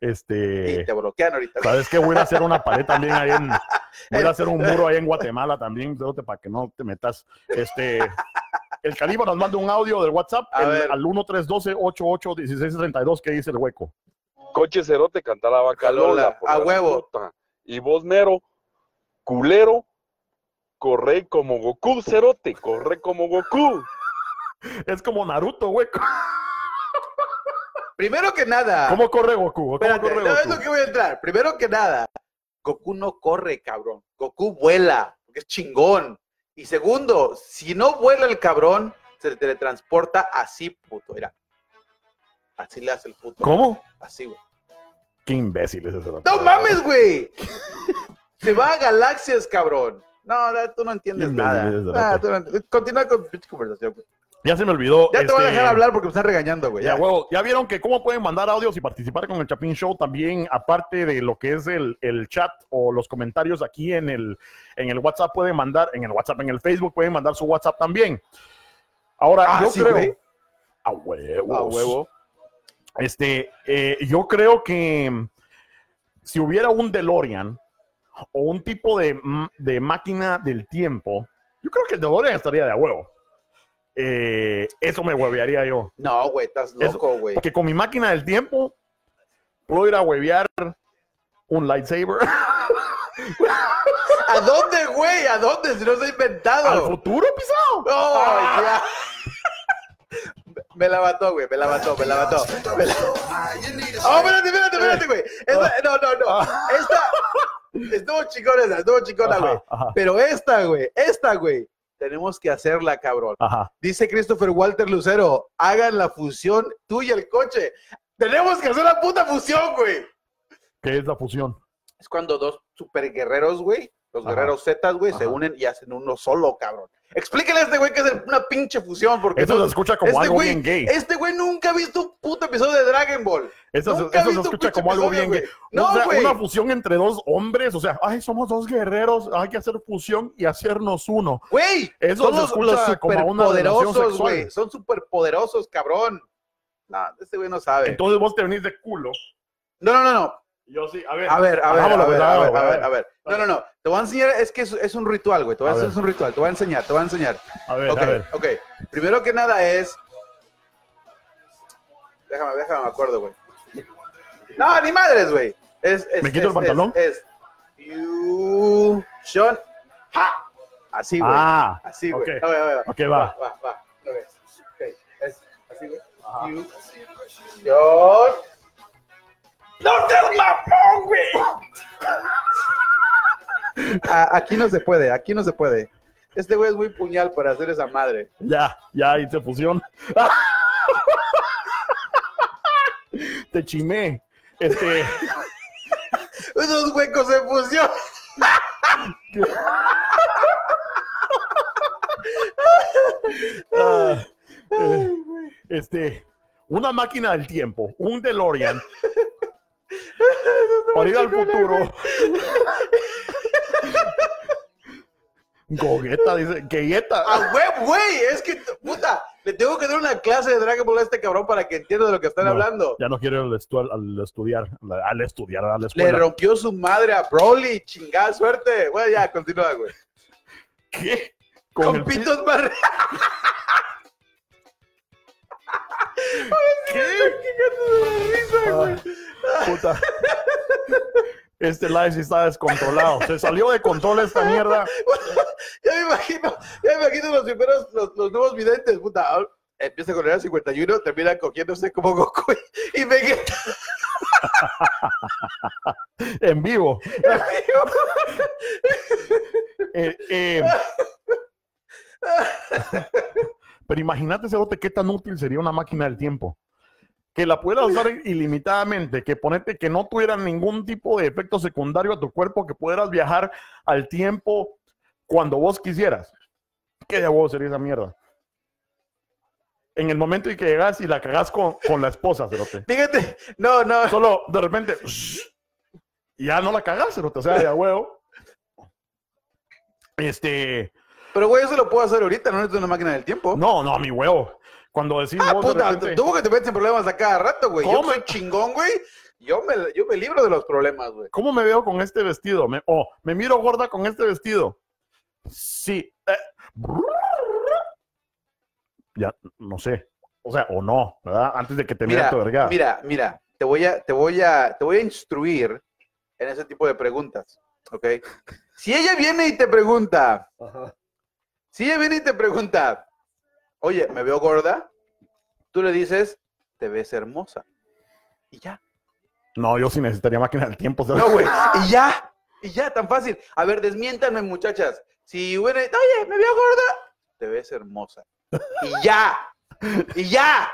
Y Este. te bloquean ahorita. ¿Sabes qué? Voy a hacer una pared también ahí en. Voy a hacer un muro ahí en Guatemala también, cerote, para que no te metas. Este. El Caliba nos manda un audio del WhatsApp el- al 1312-881632 que dice el hueco. Coche cerote cantar la vaca Lola, a huevo. puta. Y vos mero, culero, corre como Goku, cerote, corre como Goku. Es como Naruto, hueco. Primero que nada, ¿Cómo corre Goku? ¿Cómo espérate, corre no es Goku? lo que voy a entrar. Primero que nada, Goku no corre, cabrón. Goku vuela, porque es chingón. Y segundo, si no vuela el cabrón, se teletransporta así, puto. Mira. Así le hace el puto. ¿Cómo? Así, güey. Qué imbécil es ese. ¡No mames, güey! Se va a galaxias, cabrón. No, no, tú no entiendes nada. Ah, tú no Continúa con tu conversación. güey. Ya se me olvidó. Ya te voy a este, dejar hablar porque me están regañando, güey. Ya, Ya. huevo, ya vieron que cómo pueden mandar audios y participar con el Chapin Show también, aparte de lo que es el, el chat o los comentarios aquí en el, en el WhatsApp, pueden mandar, en el WhatsApp, en el Facebook, pueden mandar su WhatsApp también. Ahora, Ah, yo sí, creo. güey. A huevos. A huevo. Este, eh, yo creo que mm, si hubiera un DeLorean o un tipo de, mm, de máquina del tiempo, yo creo que el DeLorean estaría de a huevo. Eh, eso me huevearía yo. No, güey, estás loco, güey. Porque con mi máquina del tiempo puedo ir a huevear un lightsaber ¿A dónde, güey? ¿A dónde? Si no se ha al inventado. futuro, pisado. ¡Oh, ya! Me la mató, güey, me la mató, me la mató. Me la- Oh, espérate, espérate, espérate, güey. Esta- no, no, no. Esta estuvo chingona, esa, estuvo chingona, güey. Pero esta, güey, esta, güey, tenemos que hacerla, cabrón. ajá. Dice Christopher Walter Lucero, hagan la fusión tú y el coche. Tenemos que hacer la puta fusión, güey. ¿Qué es la fusión? Es cuando dos super guerreros, güey, los Ajá. guerreros Z, güey, se unen y hacen uno solo, cabrón. Explíquele a este güey que es una pinche fusión, porque Eso no- se escucha como este algo güey- bien gay. Este güey nunca ha visto un puto episodio de Dragon Ball. Eso, se- nunca eso escucha como algo bien gay. No, o sea, güey. una fusión entre dos hombres. O sea, ay, somos dos guerreros. Hay que hacer fusión y hacernos uno. Güey, Eso son se escucha como una sexual. güey. Son superpoderosos, cabrón. No, este güey no sabe. Entonces vos te venís de culo. no, no, no, no. Yo sí, a ver. A ver, a ver, a ver, a ver, a ver. No, no, no. Te voy a enseñar, es que es, es un ritual, güey. Te voy a, hacer un ritual. Te voy a enseñar, te voy a enseñar. A ver, Ok, a ver. ok. Primero que nada es. Déjame, déjame, me acuerdo, güey. No, ni madres, güey. Es, es, ¿Me quito el pantalón? Es. es Fusion. ¡Ja! Así, güey. Ah, así, güey. ok. A ver, a ver, Ok, va. Va, va, va. Otra vez. Ok, es así, güey. Fusion. ¡No te mamón, güey! Aquí no se puede, aquí no se puede. Este güey es muy puñal para hacer esa madre. ya, ya hice fusión. te chimé. Este. Esos huecos en fusión. ah, eh, este. Una máquina del tiempo, un DeLorean. para ir al futuro. Gogueta, dice. Gogueta. ¡A huevo, güey! Es que, puta, le tengo que dar una clase de Dragon Ball a este cabrón para que entienda de lo que están No, hablando. Ya no quiero al, estu- al estudiar, al estudiar, Le rompió su madre a Broly, chingada suerte. Bueno, ya, continúa, güey. ¿Qué? Con Con más... Ay, puta. Este live sí está descontrolado. Se salió de control esta mierda. Ya me imagino, ya me imagino los primeros, los, los nuevos videntes, puta. empieza con el área 51, termina cogiéndose como Goku y Vegeta. En vivo. Eh, eh, pero imagínate, Cerote, qué tan útil sería una máquina del tiempo. Que la puedas usar ilimitadamente, que ponerte que no tuviera ningún tipo de efecto secundario a tu cuerpo, que pudieras viajar al tiempo cuando vos quisieras. ¿Qué de huevo sería esa mierda? En el momento en que llegas y la cagás con, con la esposa, Cerote. Fíjate, no, no. Solo de repente, y ya no la cagás, Cerote. O sea, de a huevo. Este, Pero güey, eso lo puedo hacer ahorita, no necesito una máquina del tiempo. no, no, mi huevo. Cuando decís Ah, vos de puta, repente- tú que te metes en problemas a cada rato, güey. Yo ¿Cómo? soy chingón, güey. Yo me, yo me libro de los problemas, güey. ¿Cómo me veo con este vestido? Me, oh, ¿me miro gorda con este vestido? Sí. eh, ya, no sé. O sea, o no, ¿verdad? Antes de que te mire Mira, tu verga. mira, mira, te voy a, te voy a, te voy a instruir en ese tipo de preguntas, ¿ok? Si ella viene y te pregunta, si ella viene y te pregunta, oye, ¿me veo gorda? Tú le dices, te ves hermosa. Y ya. No, yo sí necesitaría máquina del tiempo. ¿sabes? No, güey. Y ya. Y ya, tan fácil. A ver, desmiéntanme, muchachas. Si hubiera, oye, ¿me veo gorda? Te ves hermosa. Y ya. Y ya.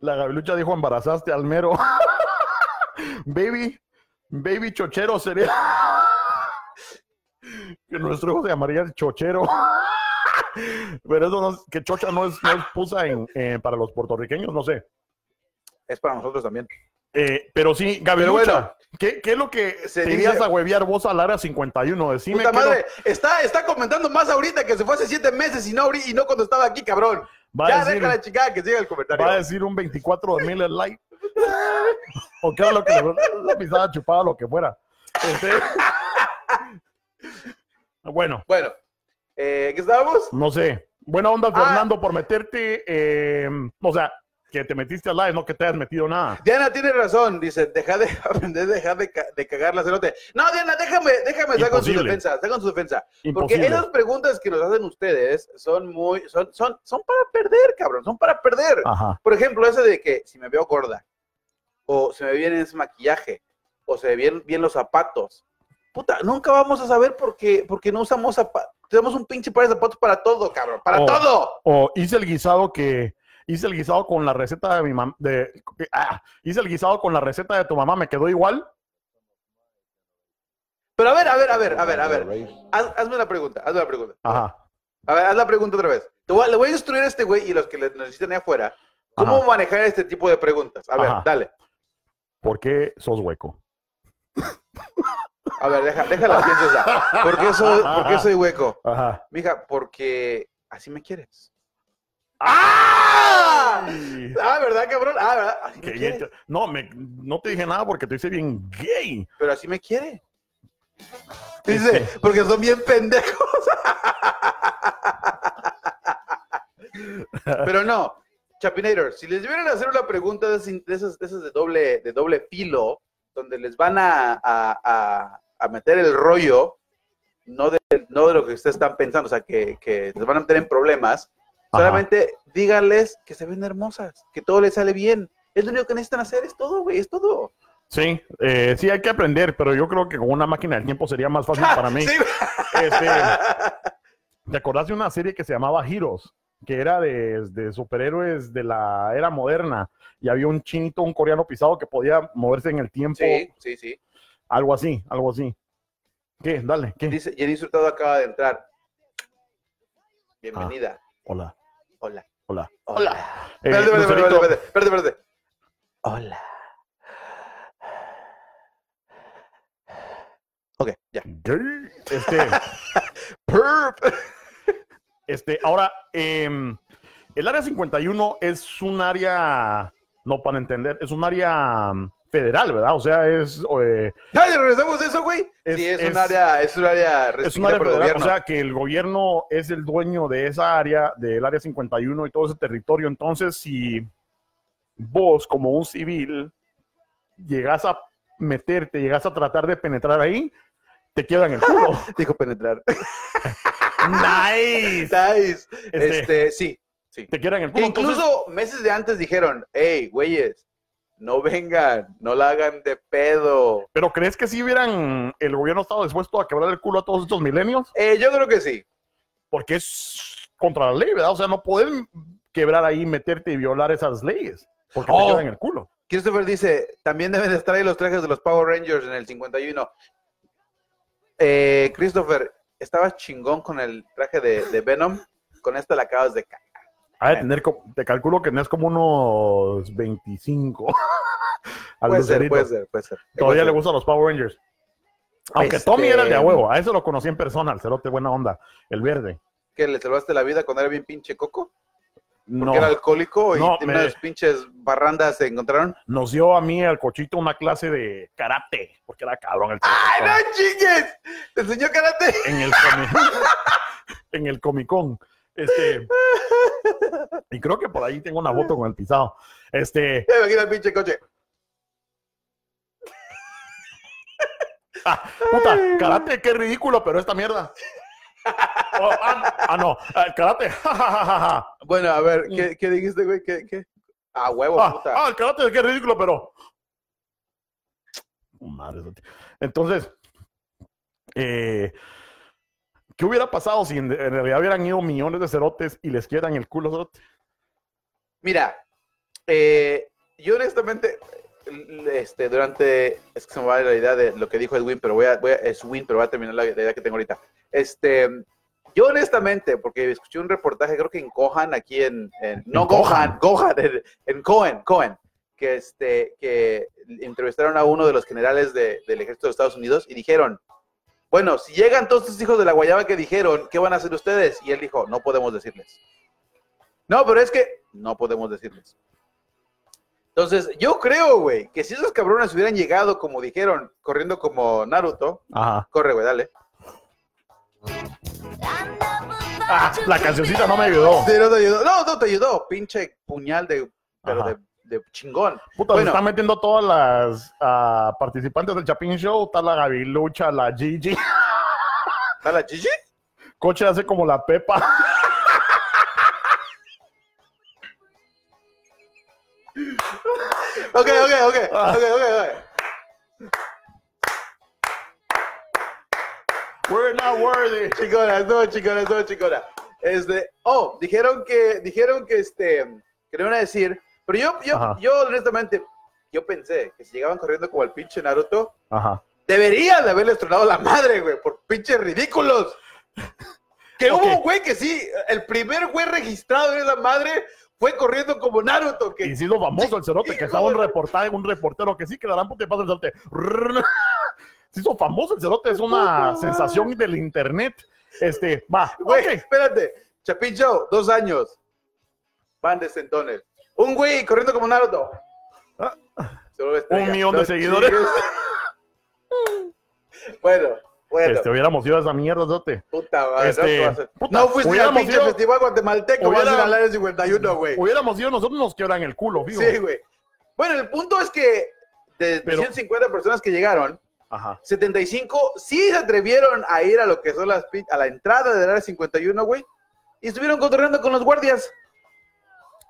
La Gabilucha dijo, embarazaste al mero. baby, baby chochero sería. que nuestro hijo se llamaría el chochero. Pero eso no es, que chocha no es, no es pusa en, eh, para los puertorriqueños, no sé. Es para nosotros también. Eh, pero sí, Gabriel, bueno. ¿qué, qué es lo que Se te irías dice- a huevear vos al área 51? Decime Puta madre, está, está comentando más ahorita que se fue hace siete meses y no, y no cuando estaba aquí, cabrón. va, ya decir, deja la chica que siga el comentario. va a decir un 24 de Miller Light. o qué era lo que la pisada chupada, lo que fuera. Este- bueno, Bueno, eh, ¿qué estábamos? no sé. Buena onda, Ah. Fernando, por meterte. eh, o sea, que te metiste al live, no que te hayas metido nada. Diana tiene razón, dice, deja de aprender, deja de, ca- de cagar la cerote. No, Diana, déjame, déjame estar con su defensa, está con su defensa. Porque Imposible. esas preguntas que nos hacen ustedes son muy, son, son, son para perder, cabrón, son para perder. Ajá. Por ejemplo, ese de que si me veo gorda, o se me ve bien ese maquillaje, o se me ven bien los zapatos. Puta, nunca vamos a saber porque, porque no usamos zapatos. Tenemos un pinche par de zapatos para todo, cabrón, para Oh. todo. O hice el guisado que. Hice el guisado con la receta de mi mamá. De, ah, hice el guisado con la receta de tu mamá, me quedó igual. Pero a ver, a ver, a ver, a ver, a ver. Haz- hazme la pregunta, hazme la pregunta. Ajá. A ver, haz la pregunta otra vez. Te voy a- le voy a instruir a este güey y los que le necesitan ahí afuera cómo Ajá. manejar este tipo de preguntas. A ver, Ajá. dale. ¿Por qué sos hueco? A ver, deja, déjala, piensa. ¿Por qué soy, por qué soy hueco? Ajá. Mija, porque así me quieres. ¡Ah! Ah, ¿verdad, cabrón? Ah, ¿verdad? Así me no, me, no te dije nada porque te hice bien gay. Pero así me quiere. Dice, porque son bien pendejos. Pero no, Chapinator, si les vienen a hacer una pregunta de esas, de esas de doble, de doble filo, donde les van a, a- a- a meter el rollo, no de, no de lo que ustedes están pensando, o sea, que, que les van a meter en problemas, Ajá. solamente díganles que se ven hermosas, que todo les sale bien. Es lo único que necesitan hacer, es todo, güey, es todo. Sí, eh, sí hay que aprender, pero yo creo que con una máquina del tiempo sería más fácil para mí. Sí. Este, ¿Te acordás de una serie que se llamaba Heroes? Que era de, de superhéroes de la era moderna. Y había un chinito, un coreano pisado que podía moverse en el tiempo. Sí, sí, sí. Algo así, algo así. ¿Qué? Dale, ¿qué? Dice, Jenny Hurtado acaba de entrar. Bienvenida. Hola, Hola. hola. Hola. Eh, Espérate, espérate, espérate, espérate, espérate, espérate. Hola. Ok, ya. Este, Perp. Este, ahora, em, el área 51 es un área, no para entender, es un área mm, federal, ¿verdad? O sea, es, eh, regresamos a eso, güey. Es- sí, es, es- un área, es un área es un área por el federal, o gobierno. sea, que el gobierno es el dueño de esa área, del área 51 y todo ese territorio. Entonces, si vos, como un civil, llegas a meterte, llegas a tratar de penetrar ahí, te quedan el culo. Dijo penetrar. nice. nice. Este- Este, sí. Sí. te quieran el culo. Entonces, incluso meses de antes dijeron, hey, güeyes, no vengan, no la hagan de pedo. ¿Pero crees que si hubieran el gobierno estado dispuesto a quebrar el culo a todos estos milenios? Eh, yo creo que sí. Porque es contra la ley, ¿verdad? O sea, no pueden quebrar ahí, meterte y violar esas leyes. Porque te Oh. quedan el culo. Christopher dice, también deben ahí los trajes de los Power Rangers en el 51. Eh, Christopher, estabas chingón con el traje de, de Venom. Con esta la acabas de. Ha de tener, te calculo que no es como unos 25. Al Puede ser, puede ser, puede ser. Todavía Puede le gustan los Power Rangers. Aunque Este- Tommy era el de a huevo, a eso lo conocí en persona, el cerote buena onda, el verde. ¿Que le salvaste la vida cuando era bien pinche coco? Porque No, era alcohólico y No, me- unas pinches barrandas se encontraron. nos dio a mí al cochito una clase de karate, porque era cabrón el ¡Ay, no chingues! ¿Te enseñó karate? en el en el Comic Con. Este, y creo que por ahí tengo una foto con el pisado. Este, imagino el pinche coche. ah, puta, karate, qué ridículo, pero esta mierda. Oh, ah, ah, no, ah, karate. Bueno, a ver, ¿qué, qué dijiste, güey? ¿Qué, qué? Ah, huevo, Mm. Ah, puta. ah, el karate, qué ridículo, pero. Madre santa. Entonces, eh, ¿qué hubiera pasado si en, en realidad hubieran ido millones de cerotes y les quieran el culo cerote? Mira, eh, yo honestamente, este, durante, es que se me va la idea de lo que dijo Edwin, pero voy a, voy a es Win, pero voy a terminar la, la idea que tengo ahorita. Este, yo honestamente, porque escuché un reportaje, creo que en Gohan, aquí en, en- no Gohan. Gohan, Gohan, en, en Cohen, Cohen, que este, que entrevistaron a uno de los generales de- del ejército de Estados Unidos y dijeron, bueno, si llegan todos estos hijos de la guayaba que dijeron, ¿qué van a hacer ustedes? Y él dijo, no podemos decirles. No, pero es que no podemos decirles. Entonces, yo creo, güey, que si esos cabrones hubieran llegado, como dijeron, corriendo como Naruto, Ajá. corre, güey, dale. Ah, la cancioncita no me ayudó. Sí, no te ayudó. No, no te ayudó. Pinche puñal de, pero Ajá. de, de chingón. Puta, Bueno. se están metiendo todas las ah, participantes del Chapin Show. Está la Gavilucha, la Gigi. ¿Está la Gigi? Coche hace como la Pepa. Ok, ok, ok, Ah. ok, ok, ok. We're not worthy. Chicona, no, chicona, no, chicona. Este, oh, dijeron que, dijeron que este, que le iban a decir, pero yo, yo, Ajá. yo honestamente, yo pensé que si llegaban corriendo como el pinche Naruto, Ajá. deberían de haberles tronado la madre, güey, por pinches ridículos. Que hubo un güey que sí, el primer güey registrado en esa madre fue corriendo como Naruto, que Y sí, lo famoso, el cerote, que estaba un reportaje, un reportero que sí, que darán y pasa el cerote. Se hizo famoso el cerote, es una sensación del internet. Este, va, Güey, espérate. Chapin dos años. Van de centones. Un güey corriendo como Naruto. Ah. Un millón de seguidores. bueno, bueno. Este, hubiéramos ido a esa mierda, cerote. Puta madre, este, no vas a- puta, no fuiste al pinche festival guatemalteco, vas a ir hubiera- al área 51, güey. Hubiéramos ido nosotros, nos quebran el culo, fijo. Sí, güey. Bueno, el punto es que de Pero- 150 personas que llegaron, Ajá. 75 sí se atrevieron a ir a lo que son las a la entrada del área 51, güey. Y estuvieron cotorreando con los guardias.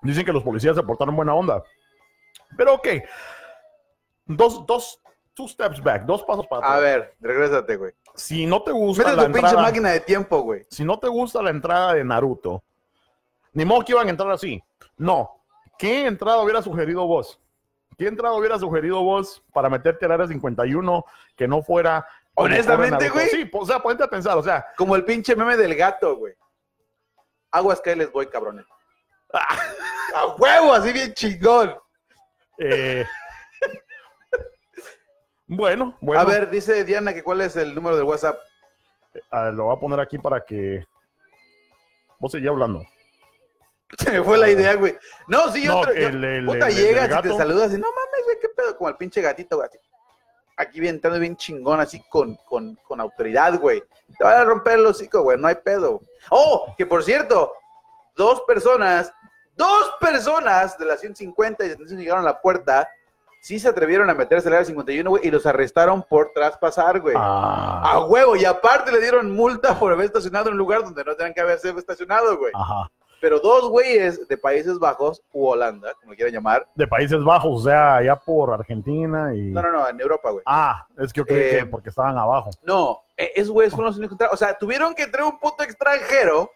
Dicen que los policías se portaron buena onda. Pero ok. Dos, dos, two steps back, dos pasos para atrás. A ver, regrésate, güey. Si no te gusta Mete la tu pinche entrada, máquina de tiempo, güey. si no te gusta la entrada de Naruto, ni modo que iban a entrar así. No. ¿Qué entrada hubiera sugerido vos? ¿Qué entrada hubiera sugerido vos para meterte al área 51 que no fuera... Honestamente, güey. Sí, o sea, ponte a pensar, o sea, Como el pinche meme del gato, güey. Aguas que ahí les voy, cabrones. A huevo, así bien chingón. eh, bueno, bueno. A ver, dice Diana que cuál es el número del WhatsApp. Ver, lo voy a poner aquí para que vos seguís hablando. Se me fue la idea, güey. No, sí, yo, No, tra- yo- el- el- puta, el- el llegas y gato. te saludas y no mames, güey, qué pedo, como el pinche gatito, güey. Aquí bien entrando bien chingón, así con, con, con autoridad, güey. Te van a romper el hocico, güey, no hay pedo. Oh, que por cierto, dos personas, dos personas de las 150 y 75 llegaron a la puerta, sí se atrevieron a meterse al área 51, güey, y los arrestaron por traspasar, güey. Ah, A huevo, y aparte le dieron multa por haber estacionado en un lugar donde no tenían que haberse estacionado, güey. ajá. pero dos güeyes de Países Bajos u Holanda, como quieran llamar. De Países Bajos, o sea, allá por Argentina y... No, no, no, en Europa, güey. Ah, es que yo creí Eh, que porque estaban abajo. No, e- esos güeyes fueron los únicos. O sea, tuvieron que entrar un puto extranjero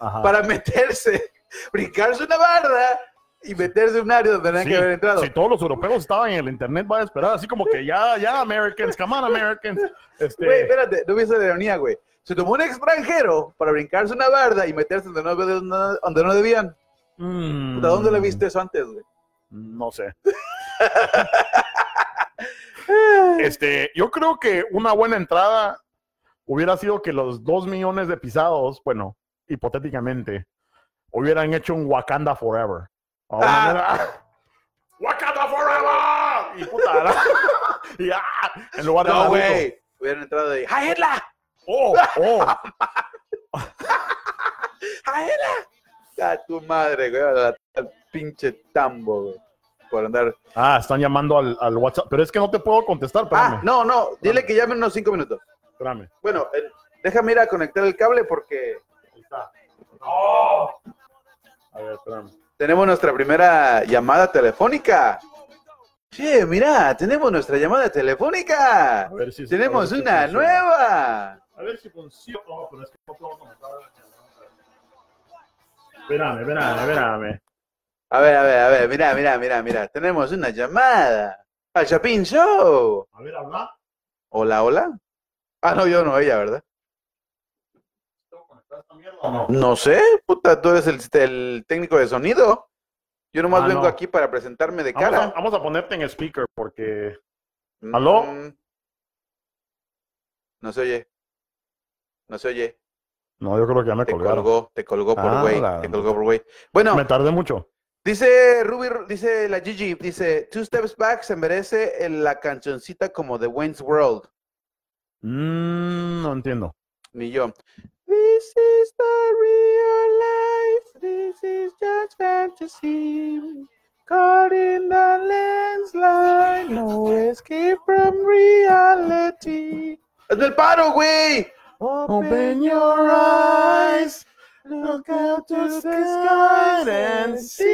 Ajá. para meterse, brincarse una barda y meterse en un área donde tenían Sí, que haber entrado. Si todos los europeos estaban en el internet, va a esperar así como que ya, ya, Americans, come on, Americans. Este, Güey, espérate, no hubiese ironía, güey. Se tomó un extranjero para brincarse una barda y meterse donde no, donde- no debían. mm, Puta, ¿Dónde le viste eso antes, güey? No sé. Este, yo creo que una buena entrada hubiera sido que los dos millones de pisados, bueno, hipotéticamente, hubieran hecho un Wakanda Forever. Ahora, Ah. mira, Wakanda Forever. Y puta, y, ah, en lugar de No, güey. Hubieran entrado de ¡Hi, Hitler! Oh, oh. ¡Hi, Hitler! A tu madre, güey. Al, al pinche tambo, güey. Por andar. Ah, están llamando al, al WhatsApp, pero es que no te puedo contestar, espérame. Ah, no, no. Dile que llamen unos cinco minutos. Espérame. Bueno, eh, déjame ir a conectar el cable porque Ahí está. Oh. A ver, espérame. Tenemos nuestra primera llamada telefónica. Sí, mira, tenemos nuestra llamada telefónica. Si Tenemos si una funciona. nueva. A ver si funciona. No, pero es que. Espérame, espérame, espérame. A ver, a ver, a ver, mira, mira, mira, mira. Tenemos una llamada. Al Chapin Show. A ver, habla. Hola, hola. Ah, no, yo no, ella, ¿verdad? ¿Tengo que conectar esta mierda o no? No sé, puta, tú eres el, el técnico de sonido. Yo nomás Ah, vengo no. aquí para presentarme de Vamos a, cara. vamos a ponerte en speaker porque. ¿Aló? Mm. No se oye. No se oye. No, yo creo que ya me Te colgaron. colgó, te colgó por Ah, güey. Te colgó por güey. Bueno, Me tardé mucho. dice Ruby, dice la Gigi, dice, Two Steps Back se merece en la cancioncita como de Wayne's World. Mm, no entiendo. Ni yo. This is the real life. This is just fantasy. Caught in the landslide. No escape from reality. ¡Hazme el paro, güey! Open your eyes, look out to the sky and see.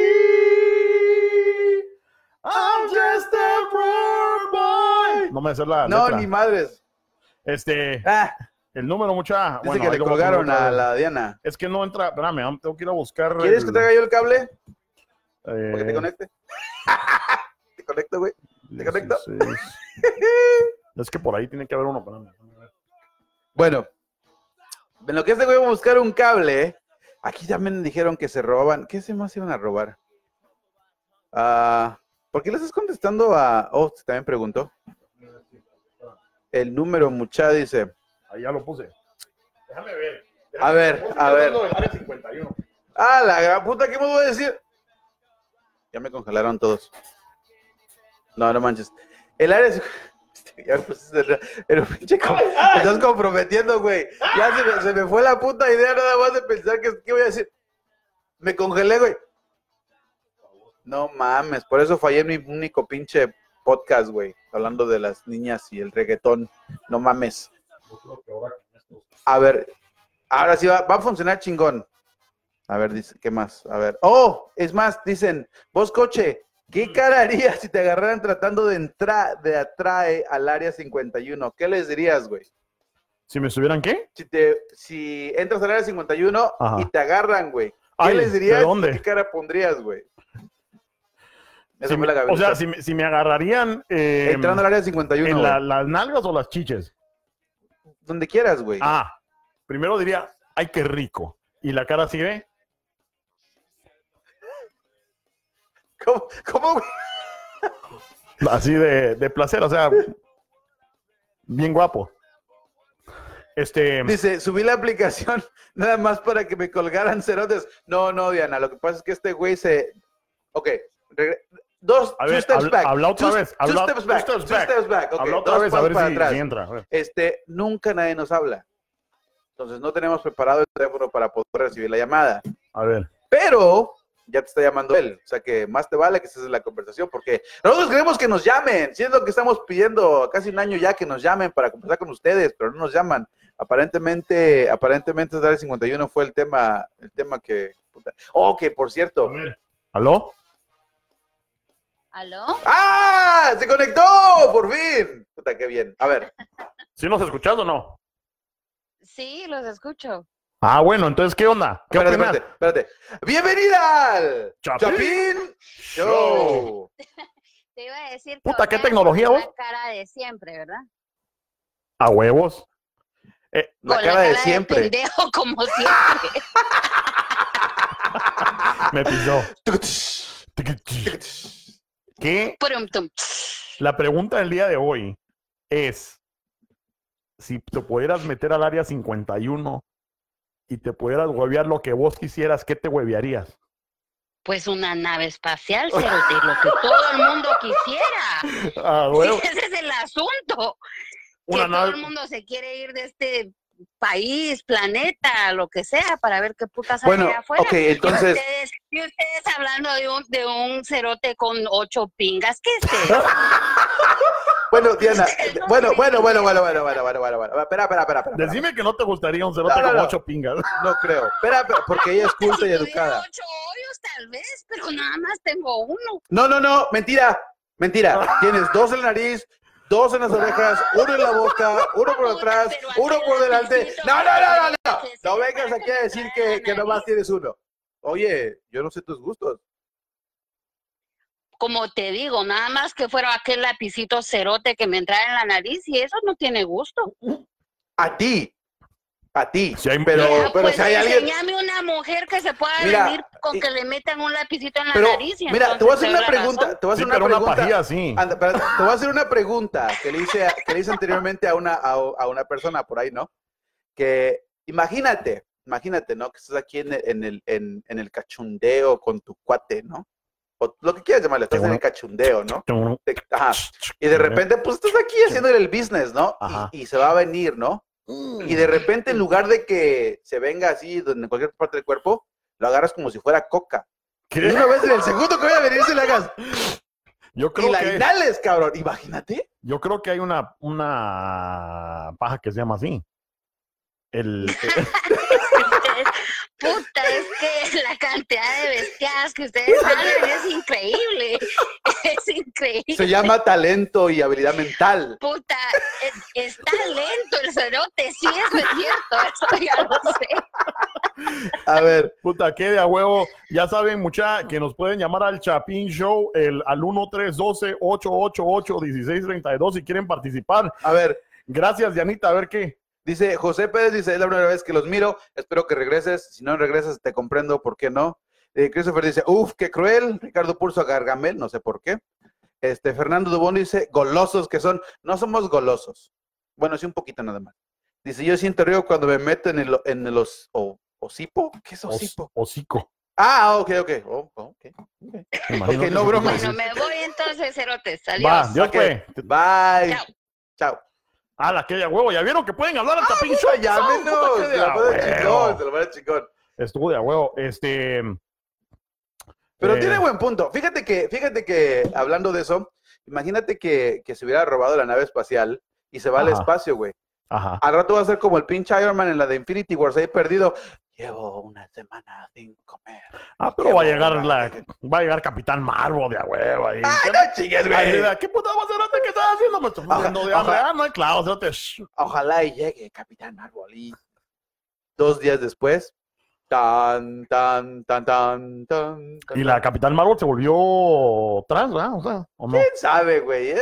I'm just a poor boy. No me sé la No, letra. ni madres. Este, Ah, el número mucha. dice bueno, que le colgaron a la Diana. Es que no entra, espérame, tengo que ir a buscar. ¿Quieres que el- traiga yo el cable? eh, ¿Para que te conecte? ¿Te conecto, güey? ¿Te conecto? 16. Es que por ahí tiene que haber uno, espérame. Bueno, en lo que este güey va a buscar un cable, aquí también dijeron que se robaban. ¿Qué se más iban a robar? Ah, ¿Por qué le estás contestando a.? Oh, también preguntó. El número, mucha, dice. Ahí ya lo puse. Déjame ver. A ver, a ver. Área 51. Ah, la gran puta, ¿qué me voy a decir? Ya me congelaron todos. No, no manches. El área. es- Ya me pusiste el- el pinche me estás comprometiendo, güey. Ya se me, se me fue la puta idea nada más de pensar que qué voy a decir. Me congelé, güey. No mames, por eso fallé en mi único pinche podcast, güey. Hablando de las niñas y el reggaetón. No mames. Yo creo que ahora con estos- A ver, ahora sí va, va a funcionar chingón. A ver, dice, ¿qué más? A ver. Oh, es más, dicen, vos coche, ¿qué cara harías si te agarraran tratando de entrar, de atrae al área 51? ¿Qué les dirías, güey? Si me estuvieran qué? Si te, si entras al área 51 Ajá. y te agarran, güey, ¿qué Ay, les ¿de dirías? dónde? ¿Qué cara pondrías, güey? Si me- la o sea, si me, si me agarrarían eh, entrando al área 51, en la- las nalgas o las chiches. Donde quieras, güey. Ah, primero diría, ay, qué rico. Y la cara sigue, ¿Cómo, cómo, güey? así de, de placer, o sea, bien guapo. Este, Dice, subí la aplicación nada más para que me colgaran cerotes. No, no, Diana, lo que pasa es que este güey se... Ok, dos, a two steps habla, back. habla otra Two- vez. two Habla, steps back, two steps back. steps back. ok, Habla otra dos vez a ver para si, atrás. si entra. Este, nunca nadie nos habla. Entonces no tenemos preparado el teléfono para poder recibir la llamada. A ver. Pero ya te está llamando él. O sea que más te vale que estés en la conversación, porque nosotros queremos que nos llamen, siendo que estamos pidiendo casi un año ya que nos llamen para conversar con ustedes, pero no nos llaman. Aparentemente, aparentemente Dar 51 fue el tema, el tema que. Oh, que por cierto. ¿Aló? ¿Aló? ¡Ah! ¡Se conectó! ¡Por fin! Puta, qué bien. A ver. ¿Sí nos escuchas o no? Sí, los escucho. Ah, bueno, entonces, ¿qué onda? ¿Qué Espérate, opinas? espérate, espérate. ¡Bienvenida al Chapín Chapín Show! Te iba a decir que Puta, ¿qué tecnología con vos? La cara de siempre, ¿verdad? A huevos. Eh, La cara de siempre. pendejo, como siempre. me pisó. ¿Qué? La pregunta del día de hoy es, si te pudieras meter al área 51 y te pudieras huevear lo que vos quisieras, ¿qué te huevearías? Pues una nave espacial, Cerote, lo que todo el mundo quisiera. Ah. Sí, ese es el asunto. Que Una todo nave- el mundo se quiere ir de este país, planeta, lo que sea, para ver qué putas hay Bueno, afuera. ok, entonces. Y ustedes, y ustedes hablando de un, de un cerote con ocho pingas, ¿qué es eso? Bueno, Diana. No Bueno, bueno, bueno, bueno, bueno, bueno, bueno, bueno, bueno. Espera, espera, espera, espera. Decime que no te gustaría un cerote No, no, con no. ocho pingas. No creo. Espera, espera, porque ella es culta y tuviera educada. ocho hoyos, tal vez, pero nada más tengo uno. No, no, no, mentira. Mentira. Tienes dos en la nariz, dos en las orejas, uno en la boca, uno por atrás, uno por delante. No, no, no, no, no. No vengas aquí a decir que, que nomás tienes uno. Oye, yo no sé tus gustos. Como te digo, nada más que fuera aquel lapicito cerote que me entrara en la nariz y eso no tiene gusto. A ti. A ti. Si hay- Pero, Ya, pero pues si hay alguien. enséñame una mujer que se pueda Mira, venir con y- que le metan un lapicito en la Pero, nariz. y mira, te voy a hacer una pregunta. razón. Te voy a Sí, hacer una pero una pregunta. pajilla sí. Anda, espérate, te voy a hacer una pregunta que le hice, a- que le hice anteriormente a una, a, a una persona por ahí, ¿no? Que imagínate, imagínate, ¿no? Que estás aquí en el, en el, en, en el cachundeo con tu cuate, ¿no? O lo que quieras llamarle, estás en el cachundeo, ¿no? Te- ajá. Y de repente, pues estás aquí haciendo el business, ¿no? Y, y se va a venir, ¿no? Y de repente, en lugar de que se venga así en cualquier parte del cuerpo, lo agarras como si fuera coca. Y ¿Qué? una vez en el segundo que vaya a venir, se le hagas. Yo Y la que, inhales, cabrón. Imagínate. yo creo que hay una, una paja que se llama así. El, es que la cantidad de bestias que ustedes hablan es increíble. Es increíble. Se llama talento y habilidad mental. Puta, es- está lento el cerote, sí, eso es cierto, eso ya lo sé. A ver, Puta, que de a huevo. Ya saben, mucha, que nos pueden llamar al Chapín Show el, al 1312-888-1632 si quieren participar. a ver. Gracias, Dianita. A ver qué. Dice José Pérez, dice, es la primera vez que los miro, espero que regreses, si no regresas te comprendo por qué no. Eh, Christopher dice, uff, qué cruel, Ricardo Pulso a Gargamel, no sé por qué. Este, Fernando Dubón dice, golosos que son, no somos golosos. Bueno, sí un poquito nada más. Dice, yo siento río cuando me meto en el, en el os- o- osipo, ¿qué es Os- osipo? hocico. Ah, ok, ok, oh, oh, ok. Me imagino Ok, que no sí. bromas. Bueno, me voy entonces, cerotes, Va, adiós. Dios Ok. fue. Bye. Chao. Chao. A la que de a huevo. ¿Ya vieron que pueden hablar al Chapín Show? Llámenos, a la manda chingón, te la manda chingón. Estuvo de huevo. Este. Pero eh, tiene buen punto. Fíjate que, fíjate que hablando de eso, imagínate que, que se hubiera robado la nave espacial y se va al espacio, güey. Ajá. Al rato va a ser como el pinche Iron Man en la de Infinity Wars ahí perdido. Llevo una semana sin comer. Ah, pero va a llegar la, va a llegar Capitán Marvel de a huevo ahí. ¡Ay, ¿Qué, no chingues, güey! ¿Qué puta va a hacer antes que estás haciendo? Me estoy muriendo de hambre. ajá. Ah, no, claro, cerote, shh. Ojalá y llegue Capitán Marvel. Y dos días después. Tan, tan, tan, tan, tan. tan, Y la. Capitán Marvel se volvió trans, ¿verdad? O sea, ¿o no? ¿Quién sabe, güey? Eh.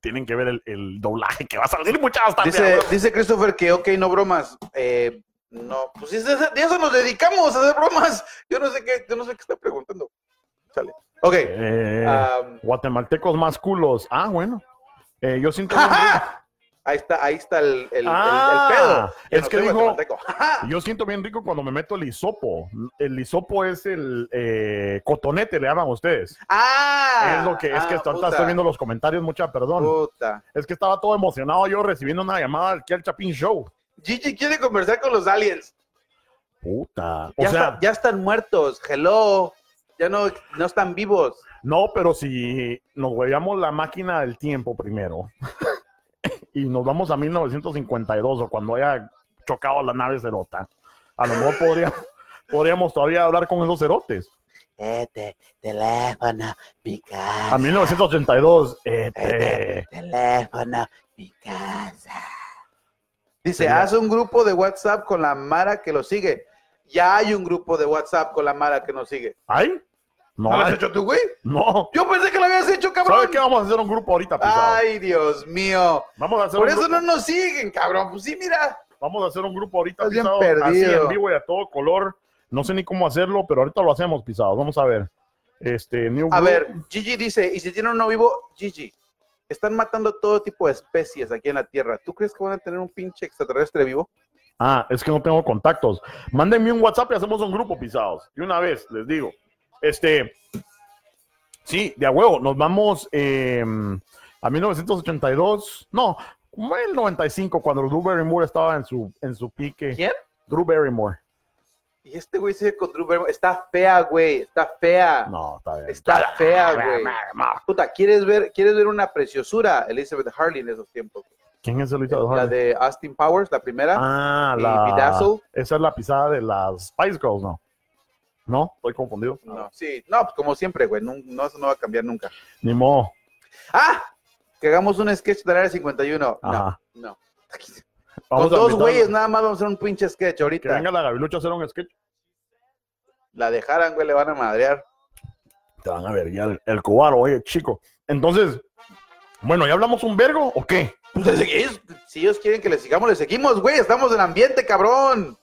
Tienen que ver el, el doblaje que va a salir muchas bastante. Dice, dice Christopher que, ok, no bromas. Eh, no, pues de de eso nos dedicamos a hacer bromas. Yo no sé qué, yo no sé qué está preguntando. Sale. Ok. Eh, guatemaltecos más culos. Ah, bueno. Eh, yo siento ¡Jaja! Ahí está, ahí está el, el- el- el Ah, pedo. Yo es no que dijo- yo siento bien rico cuando me meto el hisopo. El hisopo es el eh, cotonete, le llaman ustedes. ¡Ah! es lo que es que Ah, puta, estoy viendo los comentarios, mucha perdón. Puta. Es que estaba todo emocionado yo recibiendo una llamada aquí al Chapín Show. Gigi quiere conversar con los aliens. Puta. O Ya, sea, está- ya están muertos. Hello. Ya no, no están vivos. no, pero si nos huevamos la máquina del tiempo primero y nos vamos a 1952 o cuando haya chocado la nave Cerota, a lo mejor podríamos, podríamos todavía hablar con esos cerotes. Este, teléfono, mi casa. A 1982, este, teléfono, mi casa. Dice, Sería- haz un grupo de WhatsApp con la Mara que lo sigue. Ya hay un grupo de WhatsApp con la Mara que nos sigue. ¿ay? No, ¿No lo has hay- hecho tú, güey? no. Yo pensé que lo habías hecho, cabrón. ¿Sabes qué? Vamos a hacer un grupo ahorita, pisado. Ay, Dios mío. Vamos a hacer Por un eso grupo. no nos siguen, cabrón. Pues sí, mira. Vamos a hacer un grupo ahorita, Estás bien pisado, así en vivo y a todo color. No sé ni cómo hacerlo, pero ahorita lo hacemos, pisado. Vamos a ver. Este, New A Group. ver, Gigi dice, y si tienen uno vivo, Gigi, están matando todo tipo de especies aquí en la Tierra. ¿Tú crees que van a tener un pinche extraterrestre vivo? Ah, es que no tengo contactos. Mándenme un WhatsApp y hacemos un grupo, pisados. Y una vez, les digo. Este, sí, de a huevo, nos vamos eh, a 1982. No, como el 95, cuando Drew Barrymore estaba en su, en su pique. ¿Quién? Drew Barrymore. Y este güey sigue con Drew Barrymore. Está fea, güey. Está fea. No, está bien. Está fea, güey. Puta, ¿quieres ver, ¿quieres ver una preciosura? Elizabeth Harley en esos tiempos. ¿Quién es Elisa La de Austin Powers, la primera. Ah, y la. Esa es la pisada de las Spice Girls, ¿no? No, estoy confundido. No, sí, no, pues como siempre, güey. No, no, eso no va a cambiar nunca. Ni modo. ¡Ah! Que hagamos un sketch del área 51. Ajá. No, no. Vamos Con dos güeyes nada más vamos a hacer un pinche sketch Que ahorita. venga la Gavilucha a hacer un sketch. La dejaran, güey, le van a madrear. Te van a ver ya el, el cubano, oye, chico. Entonces, bueno, ¿ya hablamos un vergo o qué? Pues si ellos quieren que les sigamos, les seguimos, güey. Estamos en ambiente, cabrón.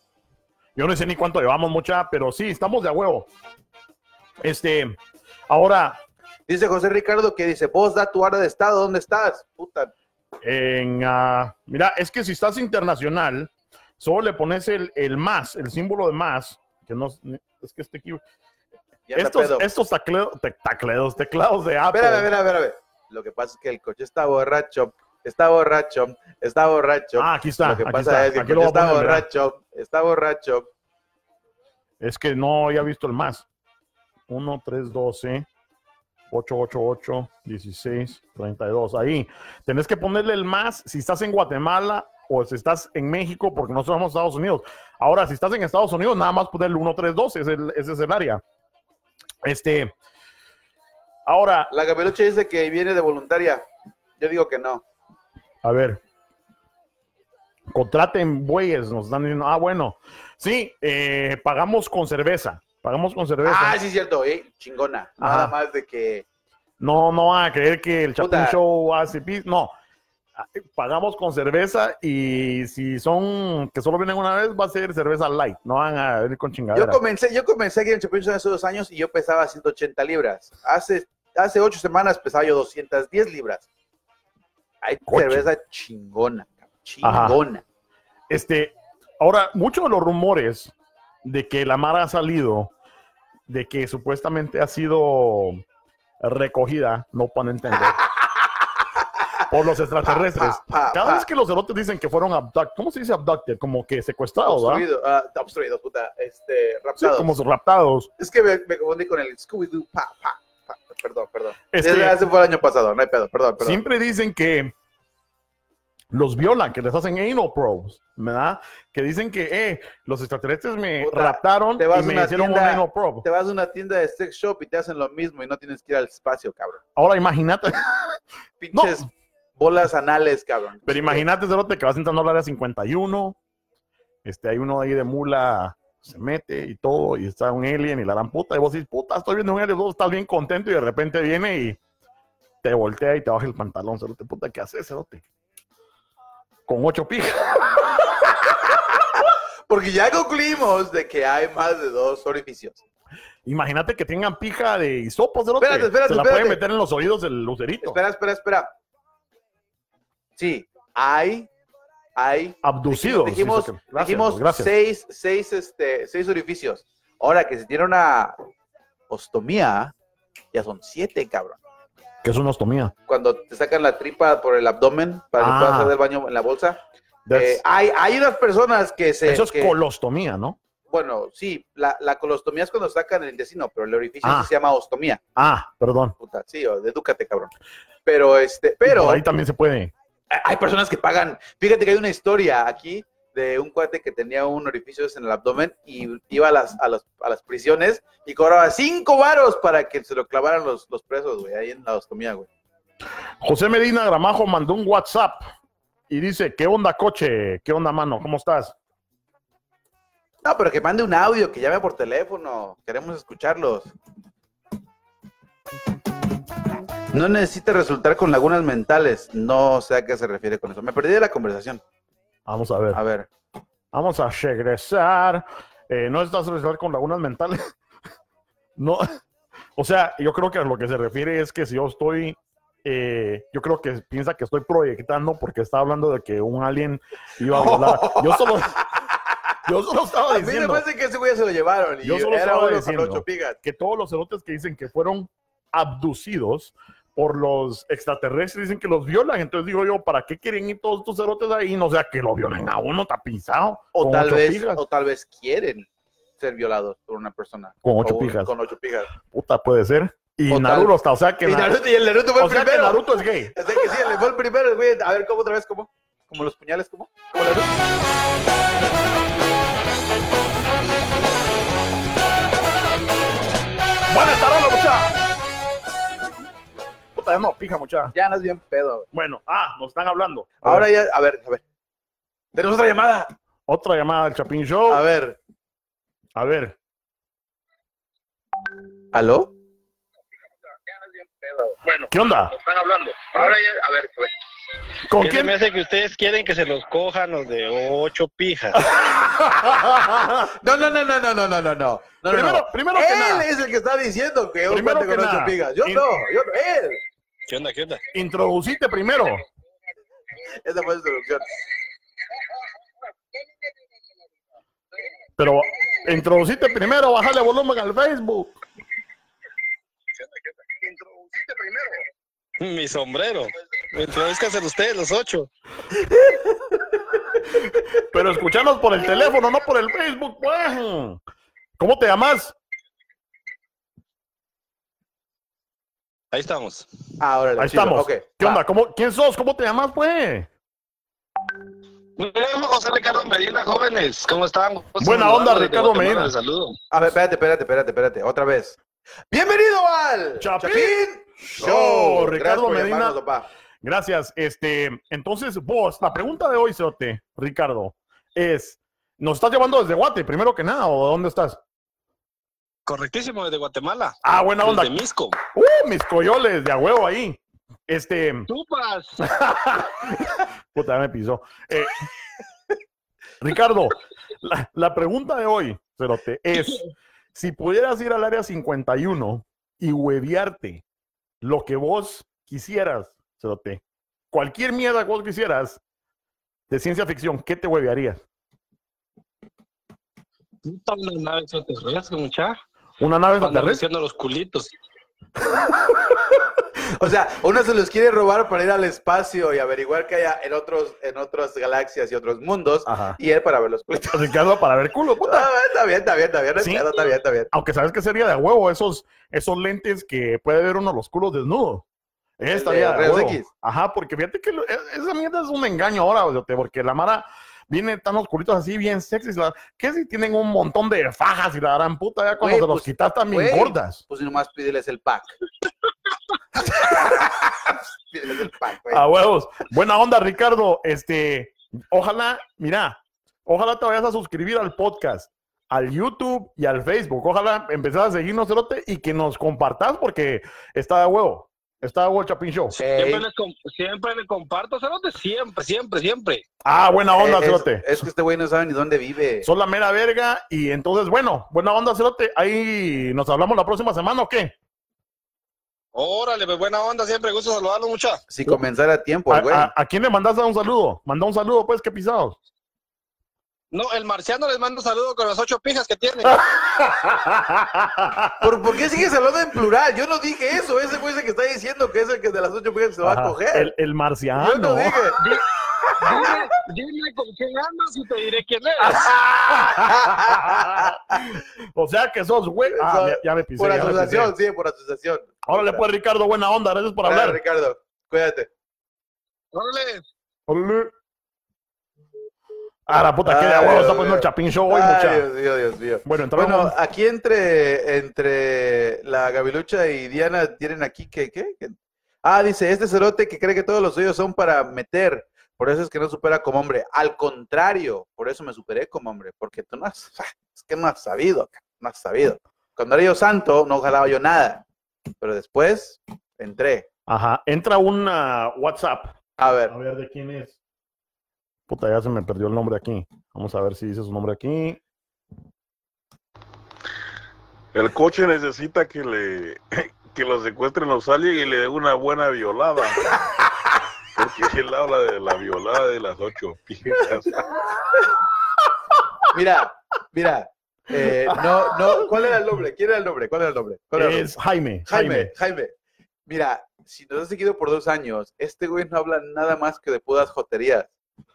Yo no sé ni cuánto llevamos, mucha, pero sí, estamos de a huevo. Este, ahora, Dice José Ricardo que dice, vos da tu área de estado, ¿dónde estás? Puta. En, ah, mira, es que si estás internacional, solo le pones el, el más, el símbolo de más, que no, es que este aquí, estos, pedo. estos tacleo- te- tacleos, teclados de Apple. Espérame, espérame, espérame. Lo que pasa es que el coche está borracho, está borracho, está borracho. Ah, aquí está. lo que aquí pasa está. es que Aquí coche está poner, mira. borracho, está borracho. Es que no había visto el más. 1, 3, 12, 8, 8, 8, 16, 32. Ahí. Tenés que ponerle el más si estás en Guatemala o si estás en México, porque no somos Estados Unidos. Ahora, si estás en Estados Unidos, nada más ponerle 1, 3, 12. Es el, ese es el área. Este. Ahora, La Gabeluche dice que viene de voluntaria. Yo digo que no. a ver. Contraten bueyes, nos están diciendo. Ah, bueno. Sí, eh, pagamos con cerveza. Pagamos con cerveza. Ah, sí, es cierto, eh, chingona. Nada más de que. No, no van a creer que el Chapin Puta. Show hace pis. No. Pagamos con cerveza y si son que solo vienen una vez, va a ser cerveza light. No van a venir con Yo chingadera. comencé, yo comencé aquí en Chapin Show hace dos años y yo pesaba 180 libras. Hace, hace ocho semanas pesaba yo 210 libras. Hay Coche. cerveza chingona, chingona. Este, ahora, muchos de los rumores de que la Mara ha salido, de que supuestamente ha sido recogida, no pueden entender, por los extraterrestres. Pa, pa, Cada pa. vez que los erotes dicen que fueron abducted, ¿cómo se dice abducted? Como que secuestrados, ¿verdad? Obstruido, ah, obstruido, puta, este, Sí, raptado. como raptados. Es que me, me confundí con el Scooby-Doo, pa, pa, pa. Perdón, perdón. Es Ese que- ese fue el año pasado, no hay pedo, perdón, perdón. Siempre dicen que los violan, que les hacen anal probes, ¿verdad? Que dicen que, eh, los extraterrestres me Puta, raptaron te vas y a me una hicieron tienda- un anal probe. Te vas a una tienda de sex shop y te hacen lo mismo y no tienes que ir al espacio, cabrón. Ahora imagínate, Pinches bolas anales, cabrón. pero imagínate, Cerote, que vas entrando al área 51, este, hay uno ahí de mula, se mete y todo, y está un alien y la gran puta, y vos dices, puta, estoy viendo un alien, vos estás bien contento y de repente viene y te voltea y te baja el pantalón, Cerote, puta, ¿qué haces, Cerote? Con ocho pijas. Porque ya concluimos de que hay más de dos orificios. Imagínate que tengan pija de hisopo, cerote. Espérate, espérate, Se la espérate. pueden meter en los oídos del lucerito. Espera, espera, espera. Sí, hay, hay. Abducidos. Dijimos, gracias, dijimos gracias. seis, seis, este, seis orificios. Ahora que si tiene una ostomía, ya son siete, cabrón. Que es una ostomía. Cuando te sacan la tripa por el abdomen para que Ah. puedas hacer el baño en la bolsa. Eh, hay, hay unas personas que se. eso es que- colostomía, ¿no? bueno, sí, la, la colostomía es cuando sacan el intestino, pero el orificio Ah. se llama ostomía. Ah, perdón. Puta, sí, edúcate, cabrón. Pero, este, pero Por ahí también se puede. hay personas que pagan. Fíjate que hay una historia aquí de un cuate que tenía un orificio en el abdomen y iba a las, a las, a las prisiones y cobraba cinco varos para que se lo clavaran los, los presos, güey, ahí en la ostomía, güey. José Medina Gramajo mandó un WhatsApp y dice, ¿qué onda, coche? ¿Qué onda, mano? ¿Cómo estás? No, pero que mande un audio, que llame por teléfono. Queremos escucharlos. No necesita resultar con lagunas mentales. No sé a qué se refiere con eso. Me perdí de la conversación. Vamos a ver. A ver. Vamos a regresar. Eh, no estás regresar con lagunas mentales. no. O sea, yo creo que a lo que se refiere es que si yo estoy, eh, yo creo que piensa que estoy proyectando porque está hablando de que un alien iba a volar. Yo solo, yo solo estaba A mí me diciendo que ese güey se lo llevaron. Y Yo solo estaba diciendo. que todos los cerotes que dicen que fueron abducidos por los extraterrestres dicen que los violan. Entonces digo yo, ¿para qué quieren ir todos estos cerotes ahí? No sea que lo violen a uno tapizado. O tal vez, pijas. o tal vez quieren ser violados por una persona. Con ocho O pijas. Con ocho pijas. Puta, puede ser. Y O tal- Naruto está, o sea que, Y, Na- Naruto, y el Naruto fue o el sea que primero. Naruto es gay. O sea que sí, le fue el primero, el güey. A ver, ¿cómo otra vez? ¿Cómo? ¿Como los puñales? ¿Cómo? ¿Cómo Naruto? Buenas tardes. Puta, no, pija, mucha. Ya no es bien pedo. güey. Bueno, ah, nos están hablando. A Ahora ver, ya, a ver, a ver. Tenemos otra llamada. Otra llamada del Chapín Show. A ver. A ver. ¿Aló? ¿Qué onda? Están hablando. Ahora ya, a ver, pues. ¿Con ¿Qué se quién? me hace que ustedes quieren que se los cojan los de ocho pijas? No, no, no, no, no, no, no, no, no. Primero, no. primero que Él nada, es el que está diciendo que un Primero que con ocho nada. pigas. Yo In- no, yo no, él. ¿Qué onda, qué onda? introducite primero. Esa fue su introducción. Pero introducite primero, bájale volumen al Facebook. Mi sombrero. Introduzcanse ustedes los ocho. Pero escuchanos por el teléfono, no por el Facebook, pues. ¿Cómo te llamas? Ahí estamos. Ah, órale, Ahí chido, estamos. ¿Qué va. onda? ¿Cómo, ¿Quién sos? ¿Cómo te llamas, pues? Me llamo José Ricardo Medina, jóvenes. ¿Cómo están? Buena onda, Ricardo Medina. saludo. A ver, espérate, espérate, espérate, espérate. Otra vez. Bienvenido al Chapín Show. Ricardo Gracias Medina. llamarnos, papá. Gracias. Este, entonces, vos, la pregunta de hoy, Cerote, Ricardo, es: ¿nos estás llevando desde Guate, primero que nada, o dónde estás? Correctísimo, desde Guatemala. Ah, buena onda. Desde Misco. Uh, mis coyoles de a huevo ahí. Este, ¡Tupas! puta, ya me pisó. Eh, Ricardo, la, la pregunta de hoy, Cerote, es: si pudieras ir al área 51 y hueviarte lo que vos quisieras, Cerote, cualquier mierda que vos quisieras de ciencia ficción, ¿qué te huevearías? Puta, una nave extraterrestre, mucha. ¿Una nave extraterrestre? los culitos. O sea, uno se los quiere robar para ir al espacio y averiguar qué hay en otros, en otras galaxias y otros mundos. Ajá. Y él para ver los culitos. Ricardo, para ver culo, puta. Ah, está bien, está bien, está bien. Sí. Está bien, está bien. Aunque sabes que sería de huevo esos, esos lentes que puede ver uno los culos desnudos. Estaría de de huevo. X. Ajá, porque fíjate que lo- e- esa mierda es un engaño ahora, porque la Mara viene tan oscuritos así, bien sexys. La, ¿Qué si tienen un montón de fajas y la gran puta ya cuando se los pues, quitas también güey. gordas? Pues si nomás pídeles el pack. pídeles el pack, güey. A huevos. Buena onda, Ricardo. Este, ojalá, mira, ojalá te vayas a suscribir al podcast, al YouTube y al Facebook. Ojalá empezás a seguirnos, Cerote, y que nos compartas porque está de huevo. Está el Chapín Show. Siempre le, com- siempre le comparto, cerote, siempre, siempre, siempre. Ah, buena onda, es, Cerote. es que este güey no sabe ni dónde vive. Son la mera verga. Y entonces, bueno, buena onda, Cerote. Ahí nos hablamos la próxima semana, ¿o qué? Órale, pues buena onda, siempre gusto saludarlos, mucha. Si comenzara a tiempo, ¿A, el güey. a- a quién le mandas un saludo? Manda un saludo, pues, que pisados. No, el marciano les mando saludo con las ocho pijas que tiene. ¿Por, por qué sigues hablando en plural? Yo no dije eso. Ese güey es el que está diciendo que es el que de las ocho mujeres se va Ajá. a coger. El, el Yo marciano. no dije. Dime, dime con quién andas y te diré quién es. o sea que sos güey. Ah, ya, ya me pisé. por asociación, pisé. sí, por asociación. Órale, pues, Ricardo, buena onda. Gracias por Dale, hablar. Ricardo, cuídate. Órale. Órale. Ah, la puta, que de huevo está poniendo el Chapín Show hoy, Ay, mucha. Dios mío, Dios mío. Bueno, entramos. Bueno, aquí entre, entre la Gavilucha y Diana tienen aquí que, ¿qué? Ah, dice, este cerote que cree que todos los suyos son para meter, por eso es que no supera como hombre. Al contrario, por eso me superé como hombre, porque tú no has, es que no has sabido, no has sabido. Cuando era yo santo, no jalaba yo nada, pero después entré. Ajá, entra un WhatsApp. A A ver, ver de quién es. Puta, ya se me perdió el nombre aquí. Vamos a ver si dice su nombre aquí. El coche necesita que le que lo secuestren los aliens y le den una buena violada. Porque él habla de la violada de las ocho piezas. mira, mira. eh, no, no, ¿cuál era el nombre? ¿Quién era el nombre? ¿Cuál era el nombre? ¿Cuál era el nombre? Es Jaime. Jaime, Jaime, mira, si nos has seguido por dos años, este güey no habla nada más que de puras joterías.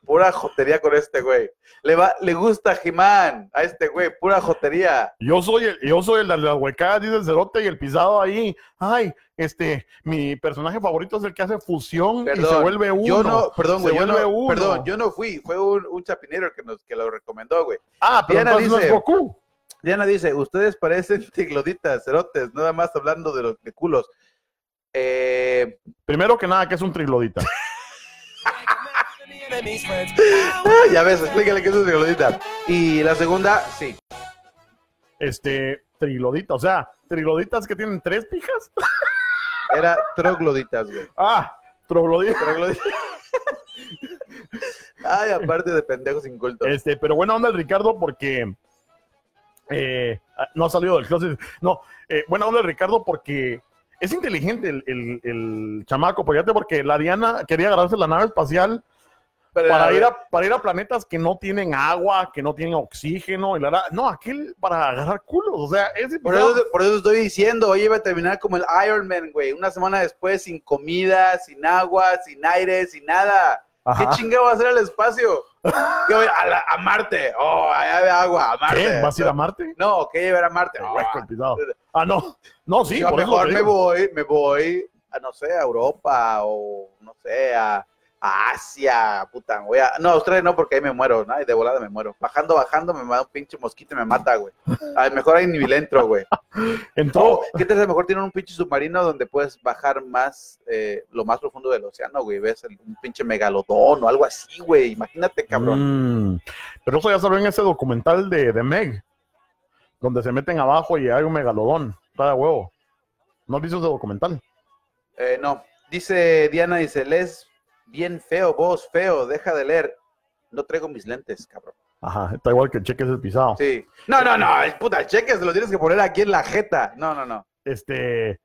Pura jotería con este güey. Le va, le gusta Jimán a este güey, pura jotería. Yo soy el, yo soy el de las huecadas, dice el cerote, y el pisado ahí. Ay, este, mi personaje favorito es el que hace fusión y se vuelve uno. Yo no, perdón, Se güey, yo no, uno. perdón, yo no fui, fue un, un chapinero que nos que lo recomendó, güey. Ah, pero Diana entonces no es dice- Goku. Diana dice, ustedes parecen tigloditas, cerotes, nada más hablando de los de culos. Eh, Primero que nada, que es un triglodita. ah, ya ves, explícale qué es un tiglodita. Y la segunda, sí. Este, triglodita, o sea, trigloditas que tienen tres pijas. Era trogloditas, güey. Ah, troglodita. Trogloditas. Ay, aparte de pendejos incultos. Este, pero buena onda el Ricardo porque eh, no ha salido del closet. No, eh, buena onda el Ricardo porque es inteligente el, el, el chamaco, fíjate, porque la Diana quería agarrarse la nave espacial Pero, para ir a, para ir a planetas que no tienen agua, que no tienen oxígeno. Y la, la- no, aquel para agarrar culos. O sea, ese por, eso, por eso estoy diciendo, hoy iba a terminar como el Iron Man, güey. Una semana después, sin comida, sin agua, sin aire, sin nada. Ajá. ¿Qué chingado va a hacer el espacio? ¿Qué voy a, la- a Marte. Oh, allá hay agua, a Marte. ¿Qué? ¿Vas a ir a Marte? No, ¿qué llevar a Marte? Ah. Ah, no. No, sí, Yo por eso mejor te me voy, me voy a, no sé, a Europa o, no sé, a, a Asia, puta, a... No, Australia no, porque ahí me muero, ¿no? Y de volada me muero. Bajando, bajando, me mata un pinche mosquito y me mata, güey. A lo mejor hay nivel entro, güey. Entró. Oh, ¿Qué tal? A lo mejor tienen un pinche submarino donde puedes bajar más, eh, lo más profundo del océano, güey. Ves el- un pinche megalodón o algo así, güey. Imagínate, cabrón. Mm, pero eso ya salió en ese documental de, de Meg, donde se meten abajo y hay un megalodón. Está de huevo. ¿No has visto ese documental? Eh, no. Dice Diana, dice, les bien feo, vos, feo, deja de leer. No traigo mis lentes, cabrón. Ajá, está igual que el cheque es el pisado. Sí. No, no, no, el puta, el cheque se lo tienes que poner aquí en la jeta. No, no, no. Este,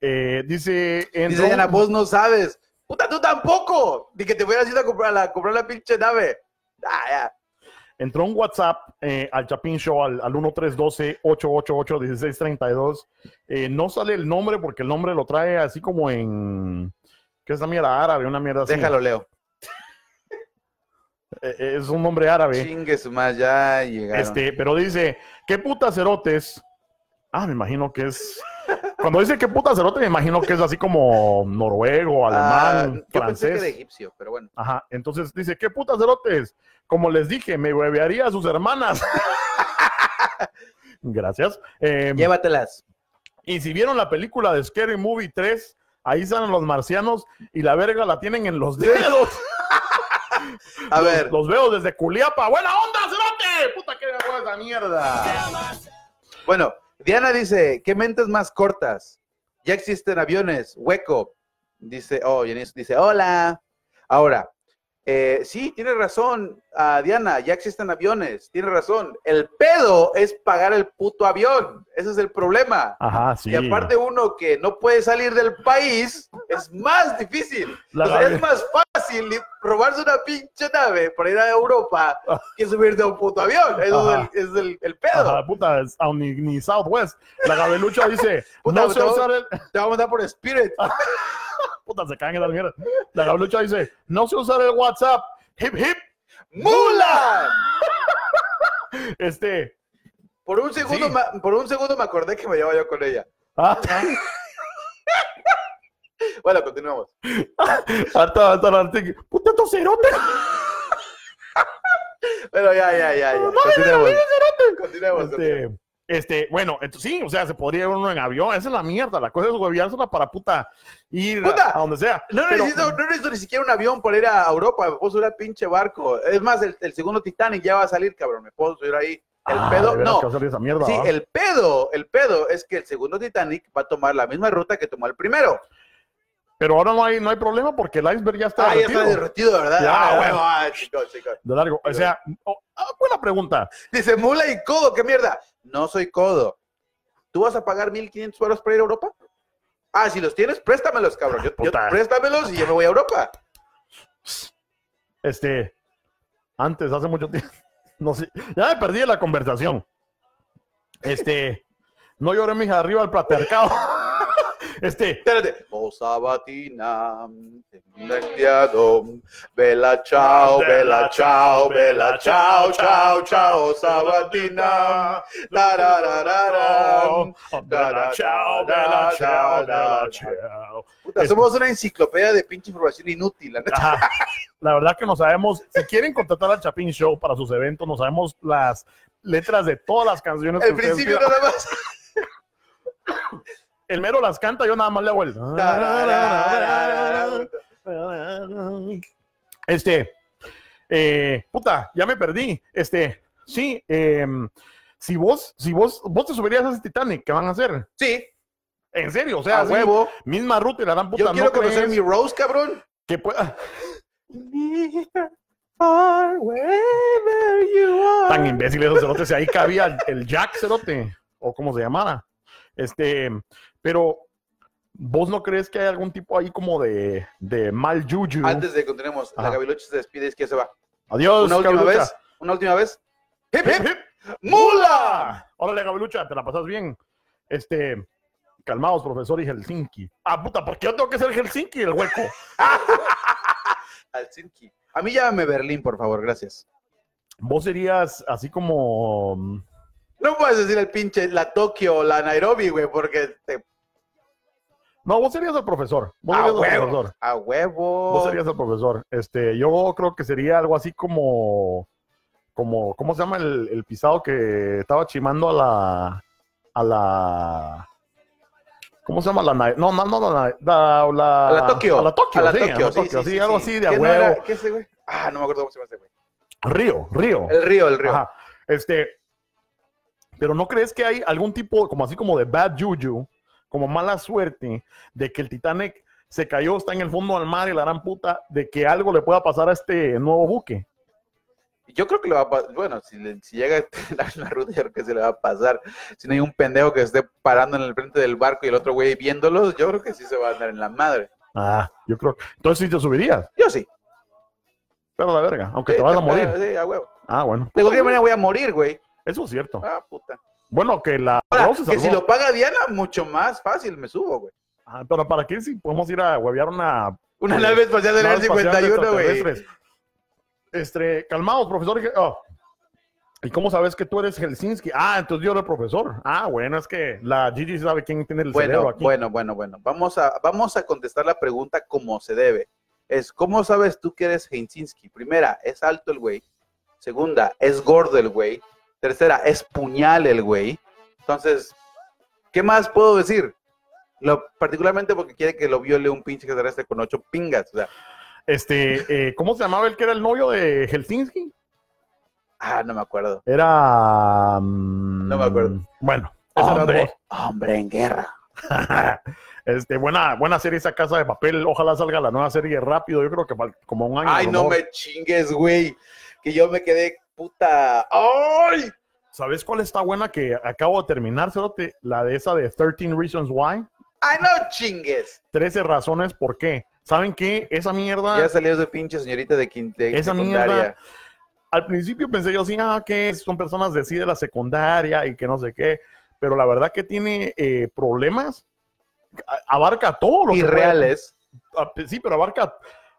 eh, dice... Dice Diana, vos no sabes. Puta, tú tampoco. Ni que te hubieras ido a comprar la, comprar la pinche nave. Ah, ya. entró un WhatsApp eh, al Chapin Show al, al 1312-888-1632. Eh, no sale el nombre porque el nombre lo trae así como en... ¿Qué es la mierda árabe? Una mierda así. Déjalo, Leo. Eh, eh, es un nombre árabe. Chingue su más, ya llegaron. Este, pero dice, ¿qué putas cerotes? Ah, me imagino que es. Cuando dice qué putas cerotes, me imagino que es así como noruego, Ah, alemán, yo pensé que francés. egipcio, pero bueno. Ajá, entonces dice, ¿qué putas cerotes? Como les dije, me bebearía a sus hermanas. Gracias. Eh, Llévatelas. y si vieron la película de Scary Movie 3, ahí salen los marcianos y la verga la tienen en los dedos. A Los- ver, Los veo desde Culiapa. ¡Buena onda, cerote! ¡Puta que esa mierda! bueno, Diana dice, ¿qué mentes más cortas? Ya existen aviones, hueco. Dice, oh, Yanis dice, hola. Ahora, eh, sí, tiene razón, ah, Diana, ya existen aviones, tiene razón. El pedo es pagar el puto avión. Ese es el problema. Ajá, sí. Y aparte uno que no puede salir del país, es más difícil. Es más fácil robarse una pinche nave para ir a Europa que subirte a un puto avión. Eso Ajá. es, el, es el- el pedo. Ajá, puta, es- ni, ni Southwest. La gabelucha dice, Puta, no sé no. usar el... Te vamos a dar por Spirit. Puta, se caen en la mierda. La gabelucha dice, no sé usar el WhatsApp, Hip hip. ¡Mulan! Este. Por un segundo, Sí. ma- por un segundo me acordé que me llevaba yo con ella. Ah, Bueno, continuamos. hasta, hasta la Puta tocerote. Pero ya, ya, ya, ya. Continuemos. Continuemos. Este, este, bueno, entonces, sí, o sea, se podría ir uno en avión. Esa es la mierda. La cosa es hueviársela para puta ir Puta. a donde sea. No Pero- necesito, no necesito ni siquiera un avión para ir a Europa. Me puedo subir al pinche barco. Es más, el, el segundo Titanic ya va a salir, cabrón. Me puedo subir ahí. El Ah, pedo, no. esa mierda, Sí, el pedo, el pedo es que el segundo Titanic va a tomar la misma ruta que tomó el primero. Pero ahora no hay, no hay problema porque el iceberg ya está Ah, ya derretido. está derretido, ¿verdad? Ya, ah, ya. huevo, ah, chicos, chicos. de largo. O sea, oh, ah, buena pregunta. Dice mula y codo, ¿qué mierda? No soy codo. ¿Tú vas a pagar 1500 euros para ir a Europa? Ah, si los tienes, préstamelos, cabrón. Yo, yo- préstamelos y yo me voy a Europa. Este, antes, hace mucho tiempo. No sé, ya me perdí la conversación. Este, no lloré, mija, arriba al patriarcado. Este, Espérate. Oh, Sabatina, Bella chao, bella chao, bella chao, chao, chao, Sabatina. Bella chao, bella chao, bella chao. Puta, somos una enciclopedia de pinche información inútil. la neta. Ajá. La verdad que no sabemos, si quieren contratar al Chapin Show para sus eventos, no sabemos las letras de todas las canciones que ustedes principio nada más. El mero las canta, yo nada más le hago el... Este, eh, puta, ya me perdí. Este, sí, em, si vos, si vos, vos te subirías a ese Titanic, ¿qué van a hacer? Sí, En serio, o sea, a así, huevo. misma ruta y la dan puta. Yo quiero ¿no conocer crees mi Rose, cabrón. que pueda- tan imbécil esos cerotes, ahí cabía el, el Jack cerote, o como se llamara. Este, pero vos no crees que hay algún tipo ahí como de, de mal juju. Antes de que continuemos, la Ajá. Gaviloche se despide y es que se va. Adiós, Una última vez, una última vez. ¡Hip, Hip, hip! ¡Mula! Órale, Gavilucha, te la pasas bien. Este, calmados, profesor y Helsinki. Ah, puta, ¿por qué yo tengo que ser Helsinki el hueco? Helsinki. A mí llámame Berlín, por favor, gracias. Vos serías así como. No puedes decir el pinche la Tokio o la Nairobi, güey, porque te... No, vos serías el profesor. Vos a serías el huevo, profesor. a huevo. Vos serías el profesor. Este, yo creo que sería algo así como. como ¿Cómo se llama el, el pisado que estaba chimando a la. a la. ¿Cómo se llama la na- No, no, no, la, la, la- A la Tokio. A la Tokio, A la sí, Tokio, a la sí, Tokio, sí, sí, sí, algo sí. así de a ¿Qué no huevo. era? ¿Qué es ese, güey? Ah, no me acuerdo cómo se llama ese, güey. Río, Río. El río, el río. Ajá. Este, pero ¿no crees que hay algún tipo, como así como de bad juju, como mala suerte, de que el Titanic se cayó, está en el fondo del mar y la gran puta, de que algo le pueda pasar a este nuevo buque? Yo creo que le va a pasar, bueno, si, le- si llega la, la ruta, yo creo que se le va a pasar. Si no hay un pendejo que esté parando en el frente del barco y el otro güey viéndolos, yo creo que sí se va a andar en la madre. Ah, yo creo. Entonces sí te subirías, Yo sí. pero la verga, aunque Sí, te vas a morir. Sí, a huevo. Ah, bueno. De cualquier manera voy a morir, güey. Eso es cierto. Ah, puta. Bueno, que la Ahora, que si lo paga Diana, mucho más fácil me subo, güey. Ah, pero ¿para qué si podemos ir a huevear una Una Eh, nave espacial del de 51, güey. Este, calmados, profesor. Oh. ¿Y cómo sabes que tú eres Helsinki? Ah, entonces yo era el profesor. Ah, bueno, es que la Gigi sabe quién tiene el cerebro Bueno, aquí. bueno, bueno, bueno. Vamos a, vamos a contestar la pregunta como se debe. Es, ¿cómo sabes tú que eres Helsinki? Primera, es alto el güey. Segunda, es gordo el güey. Tercera, es puñal el güey. Entonces, ¿qué más puedo decir? Lo, particularmente porque quiere que lo viole un pinche extraterrestre con ocho pingas. O sea, Este, eh, ¿cómo se llamaba el que era el novio de Helsinki? ah, no me acuerdo. Era. mm, No me acuerdo. Bueno, ese era Hombre, hombre en guerra. este, buena, buena serie esa casa de papel. Ojalá salga la nueva serie rápido. Yo creo que como un año. Ay, no mejor. me chingues, güey. Que yo me quedé puta. ¡Ay! ¿Sabes cuál está buena que acabo de terminar, Cerote? La de esa de 13 Reasons Why. ¡Ay, no chingues! 13 razones por qué. ¿Saben qué? Esa mierda. Ya salió esa pinche señorita de, quin- de Esa secundaria. mierda. Al principio pensé yo así, ah, que son personas de sí de la secundaria y que no sé qué. Pero la verdad que tiene eh, problemas. Abarca todo lo que puede- Irreales. Ah, Sí, pero abarca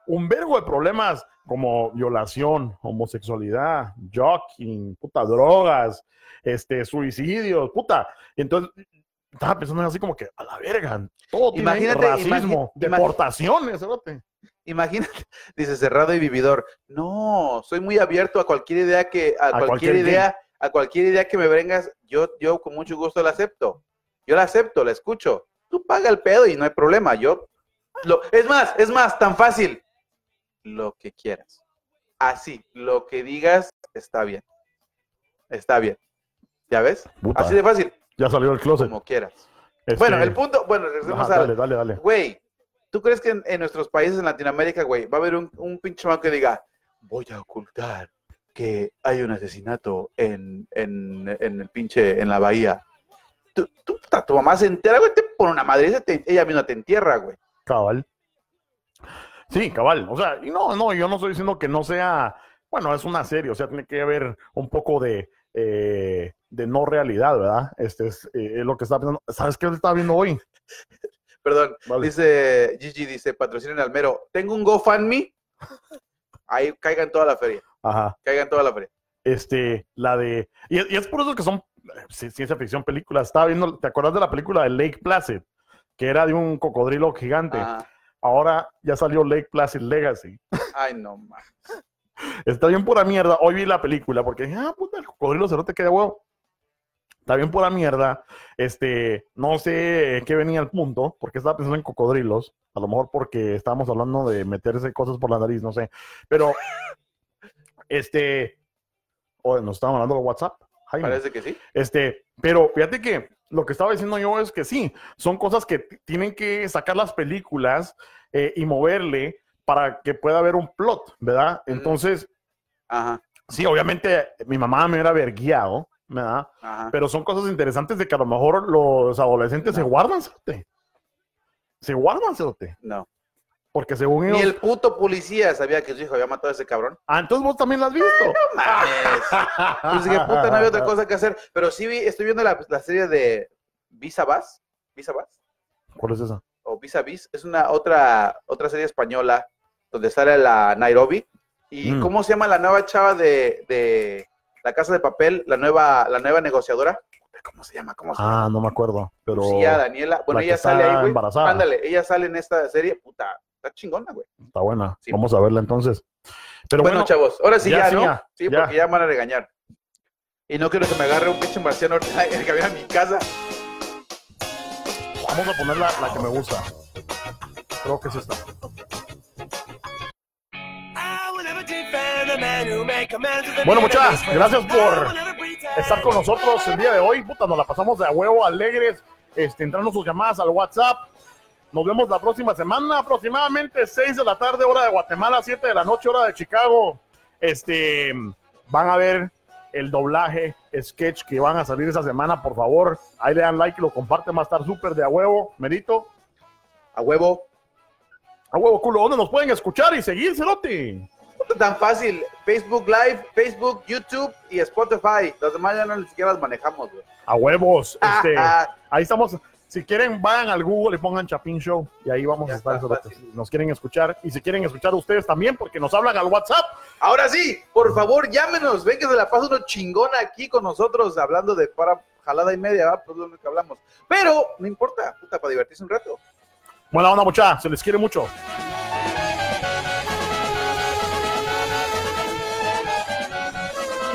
un vergo de problemas como violación, homosexualidad, jogging, puta, drogas, este, suicidios, puta. Entonces, estaba pensando así como que, a la verga, todo tiene Imagínate, racismo, imagi- imagi- deportaciones, cerote. Imagínate, dice cerrado y vividor. No, soy muy abierto a cualquier idea que, a, cualquier, cualquier idea, a cualquier idea que me vengas, yo, yo con mucho gusto la acepto. Yo la acepto, la escucho. Tú paga el pedo y no hay problema. Yo, lo, es más, es más, tan fácil. Lo que quieras. Así, lo que digas está bien. Está bien. ¿Ya ves? Puta, Así de fácil, ya salió el closet. como quieras. Este, Bueno, el punto, bueno, regresemos ajá, a, dale, dale, dale. Güey, ¿tú crees que en, en nuestros países en Latinoamérica, güey, va a haber un, un pinche man que diga, voy a ocultar que hay un asesinato en, en, en el pinche, en la bahía? Tu, puta, tu mamá se entera, güey, te pone una madre, ella misma te entierra, güey. Cabal. Sí, cabal. O sea, y no, no, yo no estoy diciendo que no sea, bueno, es una serie, o sea, tiene que haber un poco de, eh, de no realidad, ¿verdad? Este es eh, lo que estaba pensando. ¿Sabes qué estaba viendo hoy? Perdón, Vale. dice Gigi, dice, patrocinen al mero. Tengo un GoFundMe, ahí caigan toda la feria, Ajá. caigan toda la feria. Este, la de. Y, y es por eso que son ci- ciencia ficción películas. Estaba viendo, ¿te acuerdas de la película de Lake Placid? Que era de un cocodrilo gigante. Ajá. Ahora ya salió Lake Placid Legacy. Ay, no, man. Está bien pura mierda. Hoy vi la película porque dije, ah, puta, el cocodrilo cerote que de huevo. Está bien pura mierda. Este, no sé qué venía el punto, porque estaba pensando en cocodrilos. A lo mejor porque estábamos hablando de meterse cosas por la nariz, no sé. Pero, este, o nos estaban hablando de WhatsApp. Jaime. Parece que sí. Este, pero fíjate que lo que estaba diciendo yo es que sí, son cosas que tienen que sacar las películas eh, y moverle para que pueda haber un plot, ¿verdad? Entonces, Ajá, sí, obviamente mi mamá me hubiera haber guiado, ¿verdad? ajá. Pero son cosas interesantes de que a lo mejor los adolescentes se guardan, cerote. Se guardan, cerote. No. Porque según Ni ellos... el puto policía sabía que su hijo había matado a ese cabrón. Ah, entonces vos también la has visto. Mames. Pues dije, puta, no había otra cosa que hacer. Pero sí vi, estoy viendo la, la serie de Visa Vas. Visa Vas. ¿Cuál es esa? O Visa Vis. Es una otra, otra serie española donde sale la Nairobi. ¿Y Mm. cómo se llama la nueva chava de, de La Casa de Papel? La nueva, la nueva negociadora. ¿Cómo se llama? ¿Cómo se llama? Ah, no me acuerdo. Pero Lucía, Daniela. Bueno, la que ella sale ahí, güey. Ándale, ella sale en esta serie. Puta, está chingona, güey. está buena. Sí. Vamos a verla entonces. Pero bueno, bueno, chavos, ahora sí ya, ¿no? ya, sí, ya. porque ya van a regañar. Y no quiero que me agarre un pinche marciano el que viene a mi casa. Vamos a poner la, la que me gusta. Creo que es esta. Bueno, muchachas, gracias por estar con nosotros el día de hoy. Puta, nos la pasamos de a huevo, alegres, este, entrando sus llamadas al WhatsApp. Nos vemos la próxima semana, aproximadamente 6 de la tarde, hora de Guatemala, 7 de la noche, hora de Chicago. Este, van a ver el doblaje, sketch que van a salir esa semana, por favor. Ahí le dan like y lo comparten, va a estar súper de a huevo. Merito, A huevo. a huevo culo, ¿dónde nos pueden escuchar y seguir, Cerote? Tan fácil. Facebook Live, Facebook, YouTube y Spotify. Las demás ya no ni siquiera las manejamos, güey. A huevos, este, Ah, ahí estamos. Si quieren, vayan al Google y pongan Chapín Show y ahí vamos Ya a estar. está. Nos quieren escuchar y si quieren escuchar ustedes también, porque nos hablan al WhatsApp. Ahora sí, por favor, llámenos. Ven que se la pasa uno chingón aquí con nosotros hablando de para jalada y media, ¿va? pues lo que hablamos. Pero no importa, puta, para divertirse un rato. Buena onda, mucha, se les quiere mucho.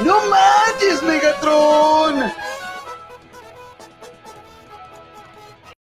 ¡No manches, Megatron!